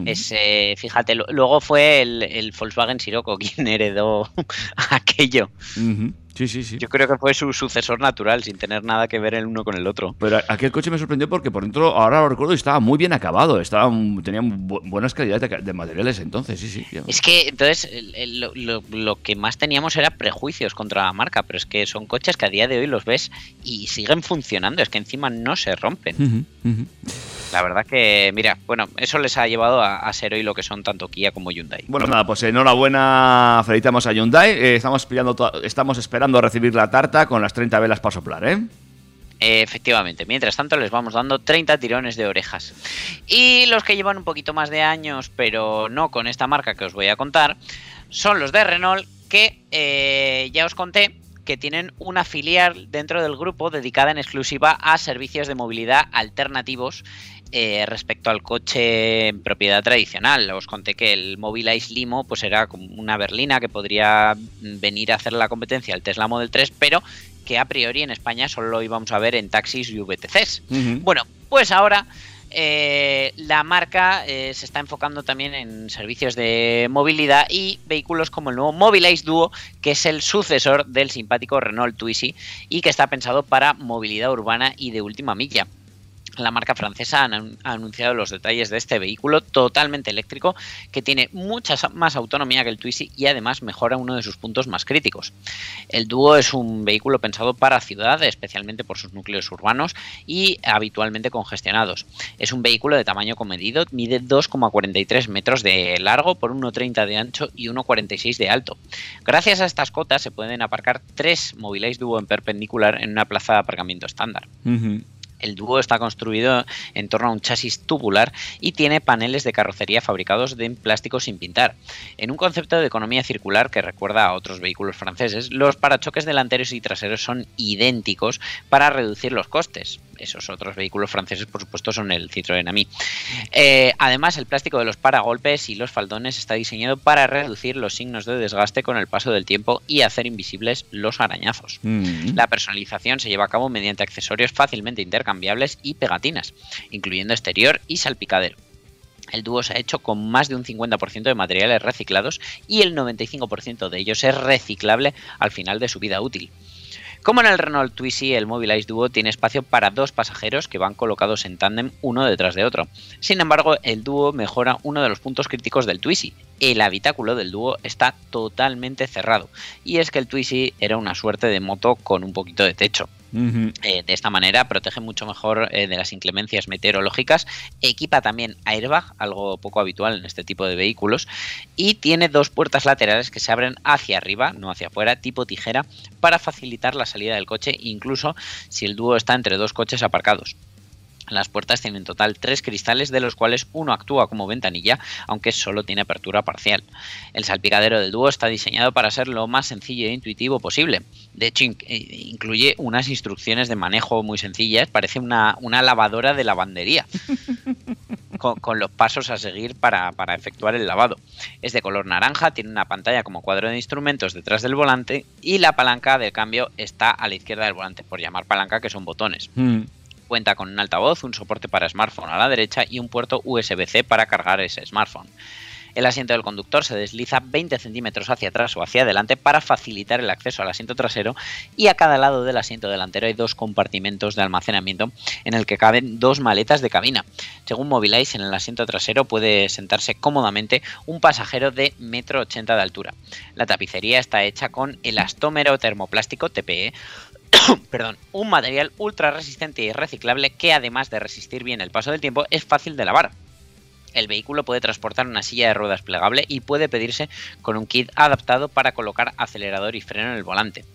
Es, eh, fíjate, luego fue el, el Volkswagen Sirocco quien heredó aquello. Ujú. Sí, sí, sí. Yo creo que fue su sucesor natural, sin tener nada que ver el uno con el otro. Pero aquel coche me sorprendió porque por dentro, ahora lo recuerdo, estaba muy bien acabado. Estaba, tenía bu- buenas calidades de, materiales entonces, sí, sí. ya. Es que entonces lo, lo- lo que más teníamos era prejuicios contra la marca, pero es que son coches que a día de hoy los ves y siguen funcionando, es que encima no se rompen. Ujú. La verdad que, mira, bueno, eso les ha llevado a, a ser hoy lo que son tanto Kia como Hyundai. Bueno, nada, pues enhorabuena, felicitamos a Hyundai. Eh, estamos, esperando to- estamos esperando recibir la tarta con las 30 velas para soplar, ¿eh? Eh, Efectivamente, mientras tanto les vamos dando 30 tirones de orejas. Y los que llevan un poquito más de años, pero no con esta marca que os voy a contar, son los de Renault que eh, ya os conté que tienen una filial dentro del grupo dedicada en exclusiva a servicios de movilidad alternativos eh, respecto al coche en propiedad tradicional. Os conté que el Mobilize Limo pues era como una berlina que podría venir a hacer la competencia al Tesla Model 3, pero que a priori en España solo lo íbamos a ver en taxis y VTCs. Bueno, pues ahora eh, la marca eh, se está enfocando también en servicios de movilidad y vehículos como el nuevo Mobilize Duo, que es el sucesor del simpático Renault Twizy y que está pensado para movilidad urbana y de última milla. La marca francesa ha anun- ha anunciado los detalles de este vehículo totalmente eléctrico que tiene mucha más autonomía que el Twizy y además mejora uno de sus puntos más críticos. El Duo es un vehículo pensado para ciudad, especialmente por sus núcleos urbanos y habitualmente congestionados. Es un vehículo de tamaño comedido, mide 2,43 metros de largo por 1,30 de ancho y 1,46 de alto. Gracias a estas cotas se pueden aparcar tres Mobilize Duo en perpendicular en una plaza de aparcamiento estándar. El dúo está construido en torno a un chasis tubular y tiene paneles de carrocería fabricados de plástico sin pintar. En un concepto de economía circular que recuerda a otros vehículos franceses, los parachoques delanteros y traseros son idénticos para reducir los costes. Esos otros vehículos franceses, por supuesto, son el Citroën Ami. Eh, además, el plástico de los paragolpes y los faldones está diseñado para reducir los signos de desgaste con el paso del tiempo y hacer invisibles los arañazos. Mm. La personalización se lleva a cabo mediante accesorios fácilmente intercambiables y pegatinas, incluyendo exterior y salpicadero. El dúo se ha hecho con más de un 50% de materiales reciclados y el 95% de ellos es reciclable al final de su vida útil. Como en el Renault Twizy, el Mobilize Duo tiene espacio para dos pasajeros que van colocados en tándem uno detrás de otro. Sin embargo, el Duo mejora uno de los puntos críticos del Twizy. El habitáculo del Duo está totalmente cerrado. Y es que el Twizy era una suerte de moto con un poquito de techo. Eh, de esta manera protege mucho mejor eh, de las inclemencias meteorológicas. Equipa también airbag, algo poco habitual en este tipo de vehículos. Y tiene dos puertas laterales que se abren hacia arriba, no hacia afuera, tipo tijera, para facilitar la salida del coche, incluso si el dúo está entre dos coches aparcados. Las puertas tienen en total tres cristales, de los cuales uno actúa como ventanilla, aunque solo tiene apertura parcial. El salpicadero del dúo está diseñado para ser lo más sencillo e intuitivo posible. De hecho, in- eh, incluye unas instrucciones de manejo muy sencillas, parece una, una lavadora de lavandería, con, con los pasos a seguir para, para efectuar el lavado. Es de color naranja, tiene una pantalla como cuadro de instrumentos detrás del volante y la palanca de cambio está a la izquierda del volante, por llamar palanca que son botones. Mm. Cuenta con un altavoz, un soporte para smartphone a la derecha y un puerto USB-C para cargar ese smartphone. El asiento del conductor se desliza 20 centímetros hacia atrás o hacia adelante para facilitar el acceso al asiento trasero y a cada lado del asiento delantero hay dos compartimentos de almacenamiento en el que caben dos maletas de cabina. Según Mobilize, en el asiento trasero puede sentarse cómodamente un pasajero de 1,80 m de altura. La tapicería está hecha con elastómero termoplástico TPE perdón, un material ultra resistente y reciclable que además de resistir bien el paso del tiempo es fácil de lavar. El vehículo puede transportar una silla de ruedas plegable y puede pedirse con un kit adaptado para colocar acelerador y freno en el volante.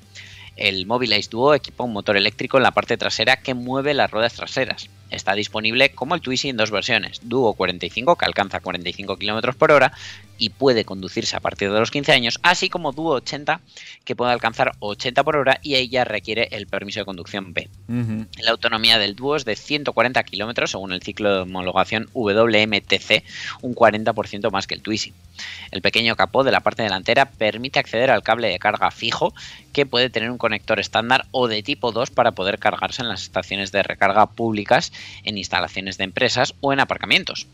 El Mobilize Duo equipa un motor eléctrico en la parte trasera que mueve las ruedas traseras. Está disponible como el Twizy en dos versiones, Duo 45 que alcanza 45 km por hora y puede conducirse a partir de los 15 años, así como Duo 80 que puede alcanzar 80 por hora y ella requiere el permiso de conducción B. La autonomía del Duo es de 140 kilómetros según el ciclo de homologación WMTC, un 40% más que el Twizy. El pequeño capó de la parte delantera permite acceder al cable de carga fijo que puede tener un conector estándar o de tipo 2 para poder cargarse en las estaciones de recarga públicas, en instalaciones de empresas o en aparcamientos.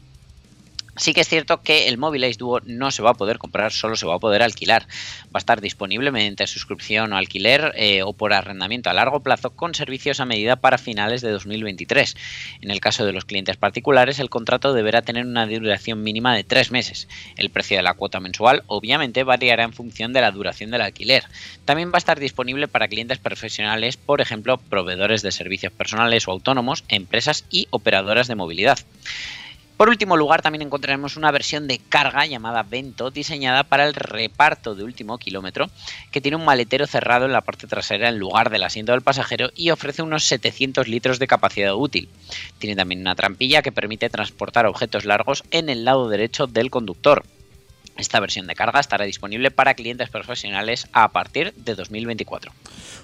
Sí que es cierto que el Mobilize Duo no se va a poder comprar, solo se va a poder alquilar. Va a estar disponible mediante suscripción o alquiler eh, o por arrendamiento a largo plazo con servicios a medida para finales de 2023. En el caso de los clientes particulares, el contrato deberá tener una duración mínima de tres meses. El precio de la cuota mensual obviamente variará en función de la duración del alquiler. También va a estar disponible para clientes profesionales, por ejemplo, proveedores de servicios personales o autónomos, empresas y operadoras de movilidad. Por último lugar, también encontraremos una versión de carga llamada Vento, diseñada para el reparto de último kilómetro, que tiene un maletero cerrado en la parte trasera en lugar del asiento del pasajero y ofrece unos 700 litros de capacidad útil. Tiene también una trampilla que permite transportar objetos largos en el lado derecho del conductor. Esta versión de carga estará disponible para clientes profesionales a partir de 2024.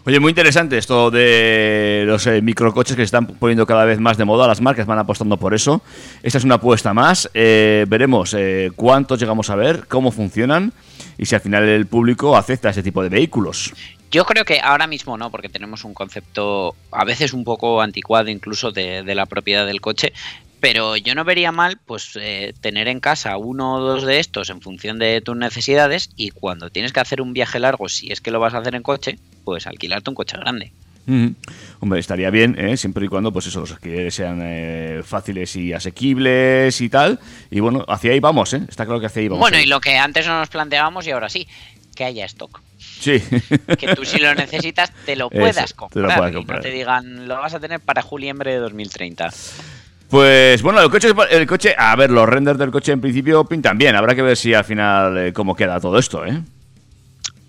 Oye, muy interesante esto de los eh, microcoches que se están poniendo cada vez más de moda. Las marcas van apostando por eso. Esta es una apuesta más. Eh, veremos eh, cuántos llegamos a ver, cómo funcionan y si al final el público acepta ese tipo de vehículos. Yo creo que ahora mismo no, porque tenemos un concepto a veces un poco anticuado incluso de, de la propiedad del coche, pero yo no vería mal pues eh, tener en casa uno o dos de estos en función de tus necesidades y cuando tienes que hacer un viaje largo, si es que lo vas a hacer en coche, pues alquilarte un coche grande. Hombre, estaría bien, ¿eh? siempre y cuando pues eso, los alquileres sean eh, fáciles y asequibles y tal. Y bueno, hacia ahí vamos, ¿eh? Está claro que hacia ahí vamos. bueno, ¿eh? y lo que antes no nos planteábamos y ahora sí, que haya stock. Sí. Que tú si lo necesitas te lo Eso, puedas te comprar. lo puedas y comprar. no te digan, lo vas a tener para juliembre de 2030. Pues bueno, el coche, el coche, a ver, los renders del coche en principio pintan bien. Habrá que ver si al final eh, cómo queda todo esto, ¿eh?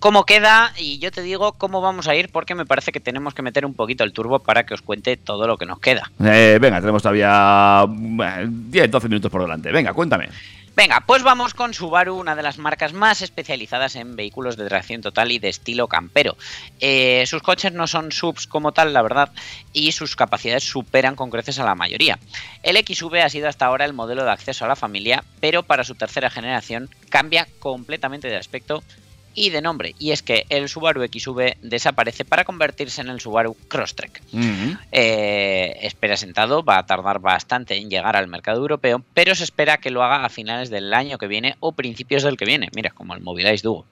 cómo queda y yo te digo cómo vamos a ir porque me parece que tenemos que meter un poquito el turbo para que os cuente todo lo que nos queda. Eh, venga, tenemos todavía bueno, 10, 12 minutos por delante. Venga, cuéntame. Venga, pues vamos con Subaru, una de las marcas más especializadas en vehículos de tracción total y de estilo campero. Eh, sus coches no son subs como tal, la verdad, y sus capacidades superan con creces a la mayoría. El XV ha sido hasta ahora el modelo de acceso a la familia, pero para su tercera generación cambia completamente de aspecto y de nombre, y es que el Subaru XV desaparece para convertirse en el Subaru Crosstrek. Eh, espera sentado, va a tardar bastante en llegar al mercado europeo, pero se espera que lo haga a finales del año que viene o principios del que viene, mira, como el Mobilize Duo.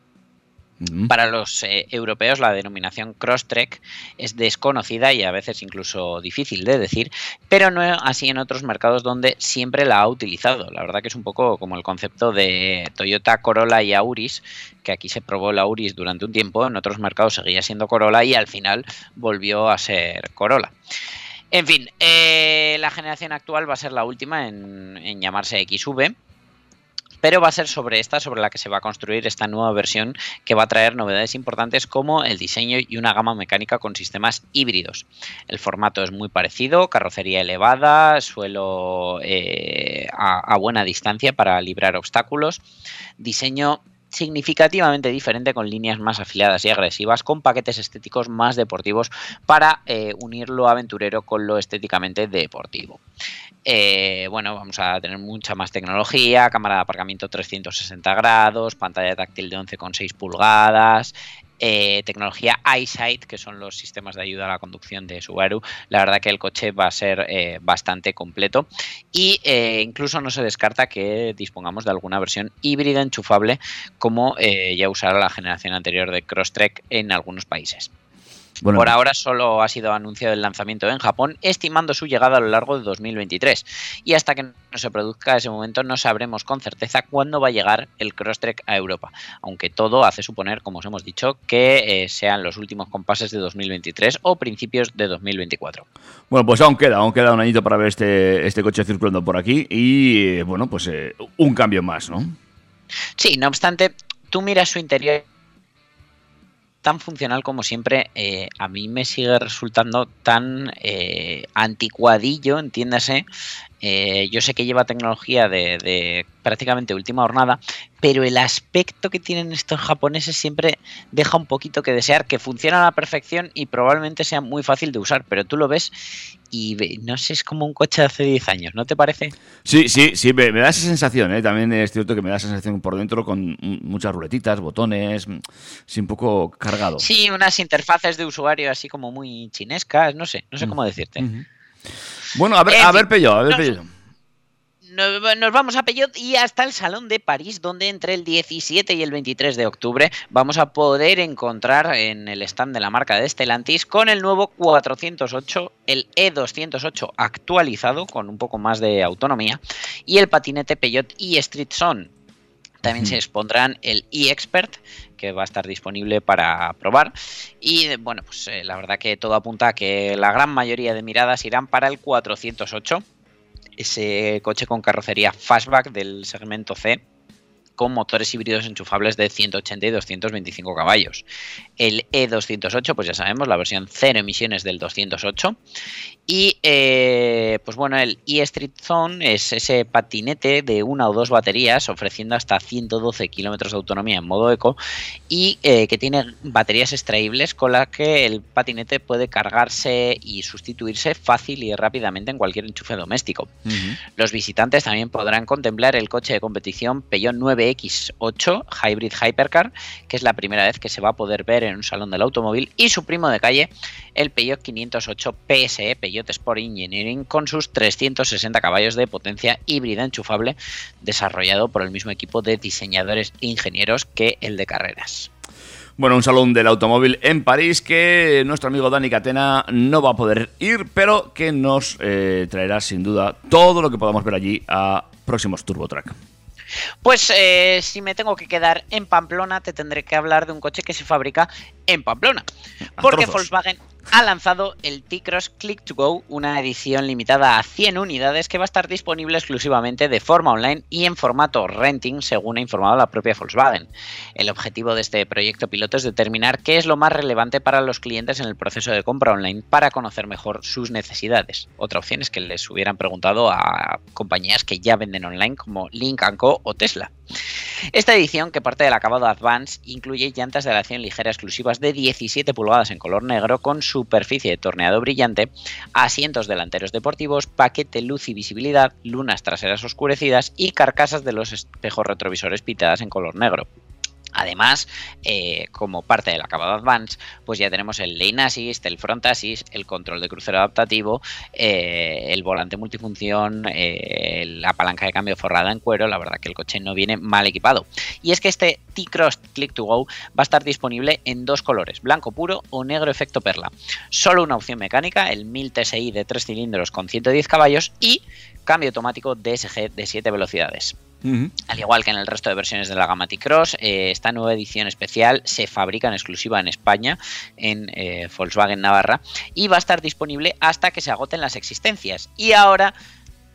Para los eh, europeos la denominación Crosstrek es desconocida y a veces incluso difícil de decir, pero no así en otros mercados donde siempre la ha utilizado. La verdad que es un poco como el concepto de Toyota Corolla y Auris, que aquí se probó la Auris durante un tiempo, en otros mercados seguía siendo Corolla y al final volvió a ser Corolla. En fin, eh, la generación actual va a ser la última en, en llamarse XV pero va a ser sobre esta sobre la que se va a construir esta nueva versión que va a traer novedades importantes como el diseño y una gama mecánica con sistemas híbridos. El formato es muy parecido, carrocería elevada, suelo eh, a, a buena distancia para librar obstáculos, diseño significativamente diferente con líneas más afiladas y agresivas, con paquetes estéticos más deportivos para eh, unir lo aventurero con lo estéticamente deportivo. Eh, bueno, vamos a tener mucha más tecnología, cámara de aparcamiento 360 grados, pantalla táctil de 11,6 pulgadas, eh, tecnología EyeSight, que son los sistemas de ayuda a la conducción de Subaru. La verdad que el coche va a ser eh, bastante completo y eh, incluso no se descarta que dispongamos de alguna versión híbrida enchufable como ya usará la generación anterior de Crosstrek en algunos países. Bueno, Por ahora solo ha sido anunciado el lanzamiento en Japón, estimando su llegada a lo largo de 2023. Y hasta que no se produzca ese momento no sabremos con certeza cuándo va a llegar el Crosstrek a Europa. Aunque todo hace suponer, como os hemos dicho, que eh, sean los últimos compases de 2023 o principios de 2024. Bueno, pues aún queda, aún queda un añito para ver este, este coche circulando por aquí y, eh, bueno, pues eh, un cambio más, ¿no? Sí, no obstante, tú miras su interior tan funcional como siempre, eh, a mí me sigue resultando tan eh, anticuadillo, entiéndase. Eh, yo sé que lleva tecnología de, de prácticamente última jornada, pero el aspecto que tienen estos japoneses siempre deja un poquito que desear, que funciona a la perfección y probablemente sea muy fácil de usar, pero tú lo ves y no sé, es como un coche de hace 10 años, ¿no te parece? Sí, sí, sí, me, me da esa sensación, ¿eh? También es cierto que me da esa sensación por dentro con mm, muchas ruletitas, botones, mm, sí, un poco cargado. Sí, unas interfaces de usuario así como muy chinescas, no sé, no sé cómo decirte. Bueno, a ver, En a ver, Pello, a ver, nos- vamos a Peugeot y hasta el Salón de París, donde entre el 17 y el 23 de octubre vamos a poder encontrar en el stand de la marca de Stellantis con el nuevo 408, el E208 actualizado con un poco más de autonomía y el patinete Peugeot e-Street Zone. También se expondrán el e-Expert, que va a estar disponible para probar. Y bueno, pues eh, la verdad que todo apunta a que la gran mayoría de miradas irán para el 408 ese coche con carrocería fastback del segmento C con motores híbridos enchufables de 180 y 225 caballos. El E208, pues ya sabemos, la versión cero emisiones del 208. Y eh, pues bueno, el E-Street Zone es ese patinete de una o dos baterías ofreciendo hasta 112 kilómetros de autonomía en modo eco y eh, que tiene baterías extraíbles con las que el patinete puede cargarse y sustituirse fácil y rápidamente en cualquier enchufe doméstico. Los visitantes también podrán contemplar el coche de competición Peugeot 9X8 Hybrid Hypercar, que es la primera vez que se va a poder ver en un salón del automóvil, y su primo de calle, el Peugeot 508 PSE Peugeot Sport Engineering, con sus 360 caballos de potencia híbrida enchufable, desarrollado por el mismo equipo de diseñadores e ingenieros que el de carreras. Bueno, un salón del automóvil en París que nuestro amigo Dani Catena no va a poder ir, pero que nos eh, traerá sin duda todo lo que podamos ver allí a próximos TurboTrack. Pues eh, si me tengo que quedar en Pamplona, te tendré que hablar de un coche que se fabrica en Pamplona. Porque. Volkswagen ha lanzado el T-Cross Click to Go, una edición limitada a 100 unidades que va a estar disponible exclusivamente de forma online y en formato renting, según ha informado la propia Volkswagen. El objetivo de este proyecto piloto es determinar qué es lo más relevante para los clientes en el proceso de compra online para conocer mejor sus necesidades. Otra opción es que les hubieran preguntado a compañías que ya venden online como Link Co o Tesla. Esta edición, que parte del acabado Advance, incluye llantas de aleación ligera exclusivas de 17 pulgadas en color negro con superficie de torneado brillante, asientos delanteros deportivos, paquete luz y visibilidad, lunas traseras oscurecidas y carcasas de los espejos retrovisores pintadas en color negro. Además, eh, como parte del acabado Advance, pues ya tenemos el Lane Assist, el Front Assist, el control de crucero adaptativo, eh, el volante multifunción, eh, la palanca de cambio forrada en cuero. La verdad que el coche no viene mal equipado. Y es que este T-Cross Click to Go va a estar disponible en dos colores, blanco puro o negro efecto perla. Solo una opción mecánica, el 1000 TSI de 3 cilindros con 110 caballos y cambio automático DSG de 7 velocidades. Al igual que en el resto de versiones de la gama T-Cross, eh, esta nueva edición especial se fabrica en exclusiva en España, en eh, Volkswagen Navarra, y va a estar disponible hasta que se agoten las existencias. Y ahora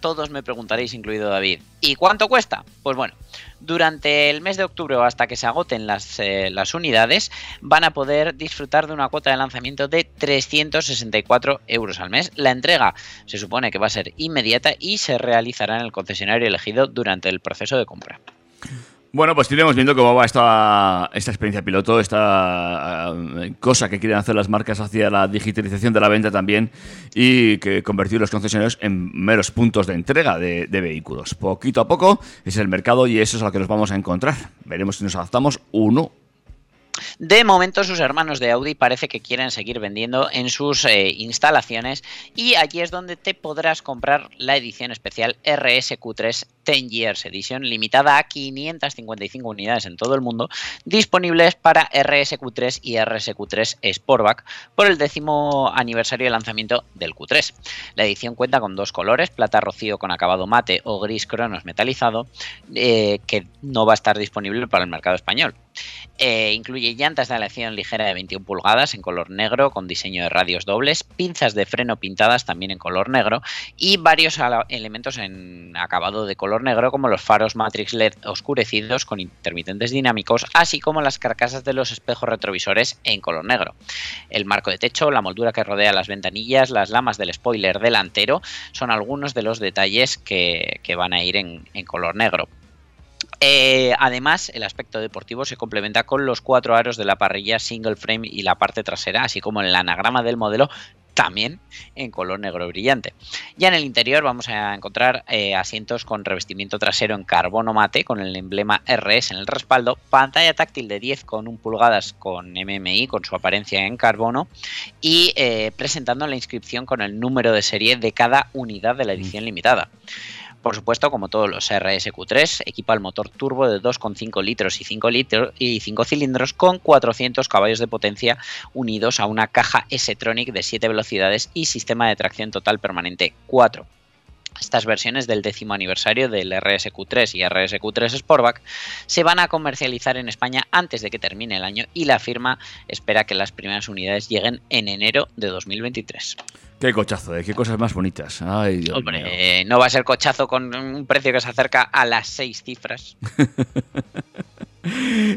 todos me preguntaréis, incluido David, ¿y cuánto cuesta? Pues bueno, durante el mes de octubre o hasta que se agoten las, eh, las unidades, van a poder disfrutar de una cuota de lanzamiento de 364 euros al mes. La entrega se supone que va a ser inmediata y se realizará en el concesionario elegido durante el proceso de compra. Bueno, pues iremos viendo cómo va esta, experiencia piloto, esta eh, cosa que quieren hacer las marcas hacia la digitalización de la venta también y que convertir los concesionarios en meros puntos de entrega de, vehículos. Poquito a poco es el mercado y eso es a lo que nos vamos a encontrar. Veremos si nos adaptamos o no. De momento sus hermanos de Audi parece que quieren seguir vendiendo en sus eh, instalaciones y allí es donde te podrás comprar la edición especial RSQ3 10 Years Edition limitada a 555 unidades en todo el mundo disponibles para RSQ3 y RSQ3 Sportback por el décimo aniversario de lanzamiento del Q3. La edición cuenta con dos colores, plata rocío con acabado mate o gris cronos metalizado, eh, que no va a estar disponible para el mercado español. Eh, incluye llantas de aleación ligera de 21 pulgadas en color negro con diseño de radios dobles, pinzas de freno pintadas también en color negro y varios elementos en acabado de color negro como los faros Matrix LED oscurecidos con intermitentes dinámicos, así como las carcasas de los espejos retrovisores en color negro. El marco de techo, la moldura que rodea las ventanillas, las lamas del spoiler delantero son algunos de los detalles que, que van a ir en- en color negro. Eh, además, el aspecto deportivo se complementa con los cuatro aros de la parrilla single frame y la parte trasera, así como el anagrama del modelo también en color negro brillante. Ya en el interior vamos a encontrar eh, asientos con revestimiento trasero en carbono mate con el emblema RS en el respaldo, pantalla táctil de 10,1 pulgadas con MMI con su apariencia en carbono y eh, presentando la inscripción con el número de serie de cada unidad de la edición limitada. Por supuesto, como todos los RSQ3, equipa el motor turbo de 2,5 litros y 5, litros y 5 cilindros con 400 caballos de potencia unidos a una caja S-Tronic de 7 velocidades y sistema de tracción total permanente 4. Estas versiones del décimo aniversario del RSQ3 y RSQ3 Sportback se van a comercializar en España antes de que termine el año y la firma espera que las primeras unidades lleguen en enero de 2023. Qué cochazo, ¿eh? qué cosas más bonitas. Ay, Dios mío. Eh, no va a ser cochazo con un precio que se acerca a las seis cifras.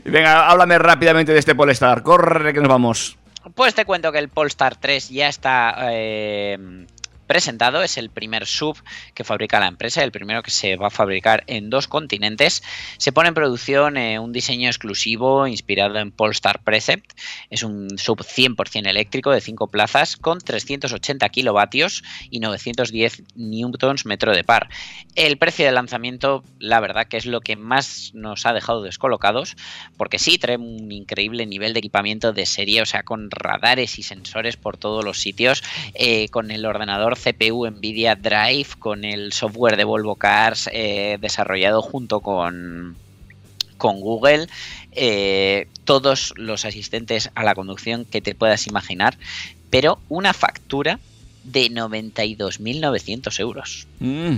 Venga, háblame rápidamente de este Polestar. Corre, que nos vamos. Pues te cuento que el Polestar 3 ya está eh, presentado. Es el primer sub que fabrica la empresa, el primero que se va a fabricar en dos continentes. Se pone en producción eh, un diseño exclusivo inspirado en Polestar Precept. Es un sub 100% eléctrico de 5 plazas con 380 kilovatios y 910 newtons metro de par. El precio de lanzamiento, la verdad que es lo que más nos ha dejado descolocados, porque sí trae un increíble nivel de equipamiento de serie, o sea, con radares y sensores por todos los sitios, eh, con el ordenador CPU Nvidia Drive, con el software de Volvo Cars eh, desarrollado junto con con Google, eh, todos los asistentes a la conducción que te puedas imaginar, pero una factura de 92.900 euros. Mm.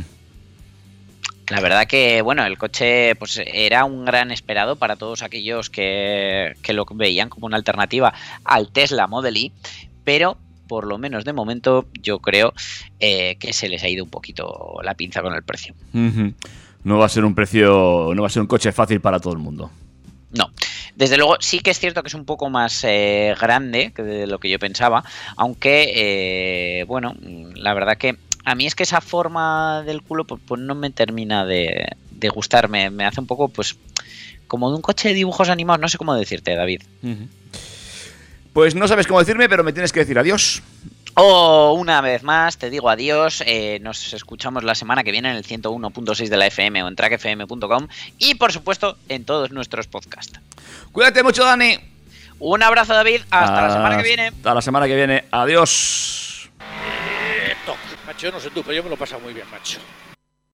La verdad que, bueno, el coche pues era un gran esperado para todos aquellos que, que lo veían como una alternativa al Tesla Model Y, pero por lo menos de momento, yo creo eh, que se les ha ido un poquito la pinza con el precio. No va a ser un precio, no va a ser un coche fácil para todo el mundo. No, desde luego sí que es cierto que es un poco más eh, grande que de lo que yo pensaba, aunque, eh, bueno, la verdad que a mí es que esa forma del culo pues, pues no me termina de, de gustar, me, me hace un poco, pues, como de un coche de dibujos animados, no sé cómo decirte, David. Pues no sabes cómo decirme, pero me tienes que decir adiós. Oh, una vez más te digo adiós. eh, nos escuchamos la semana que viene en el 101.6 de la FM o en trackfm.com y por supuesto en todos nuestros podcasts. Cuídate mucho, Dani. Un abrazo, David. Hasta la semana que viene. Hasta la semana que viene. Adiós. Macho, yo no sé tú, pero yo me lo he pasado muy bien, macho.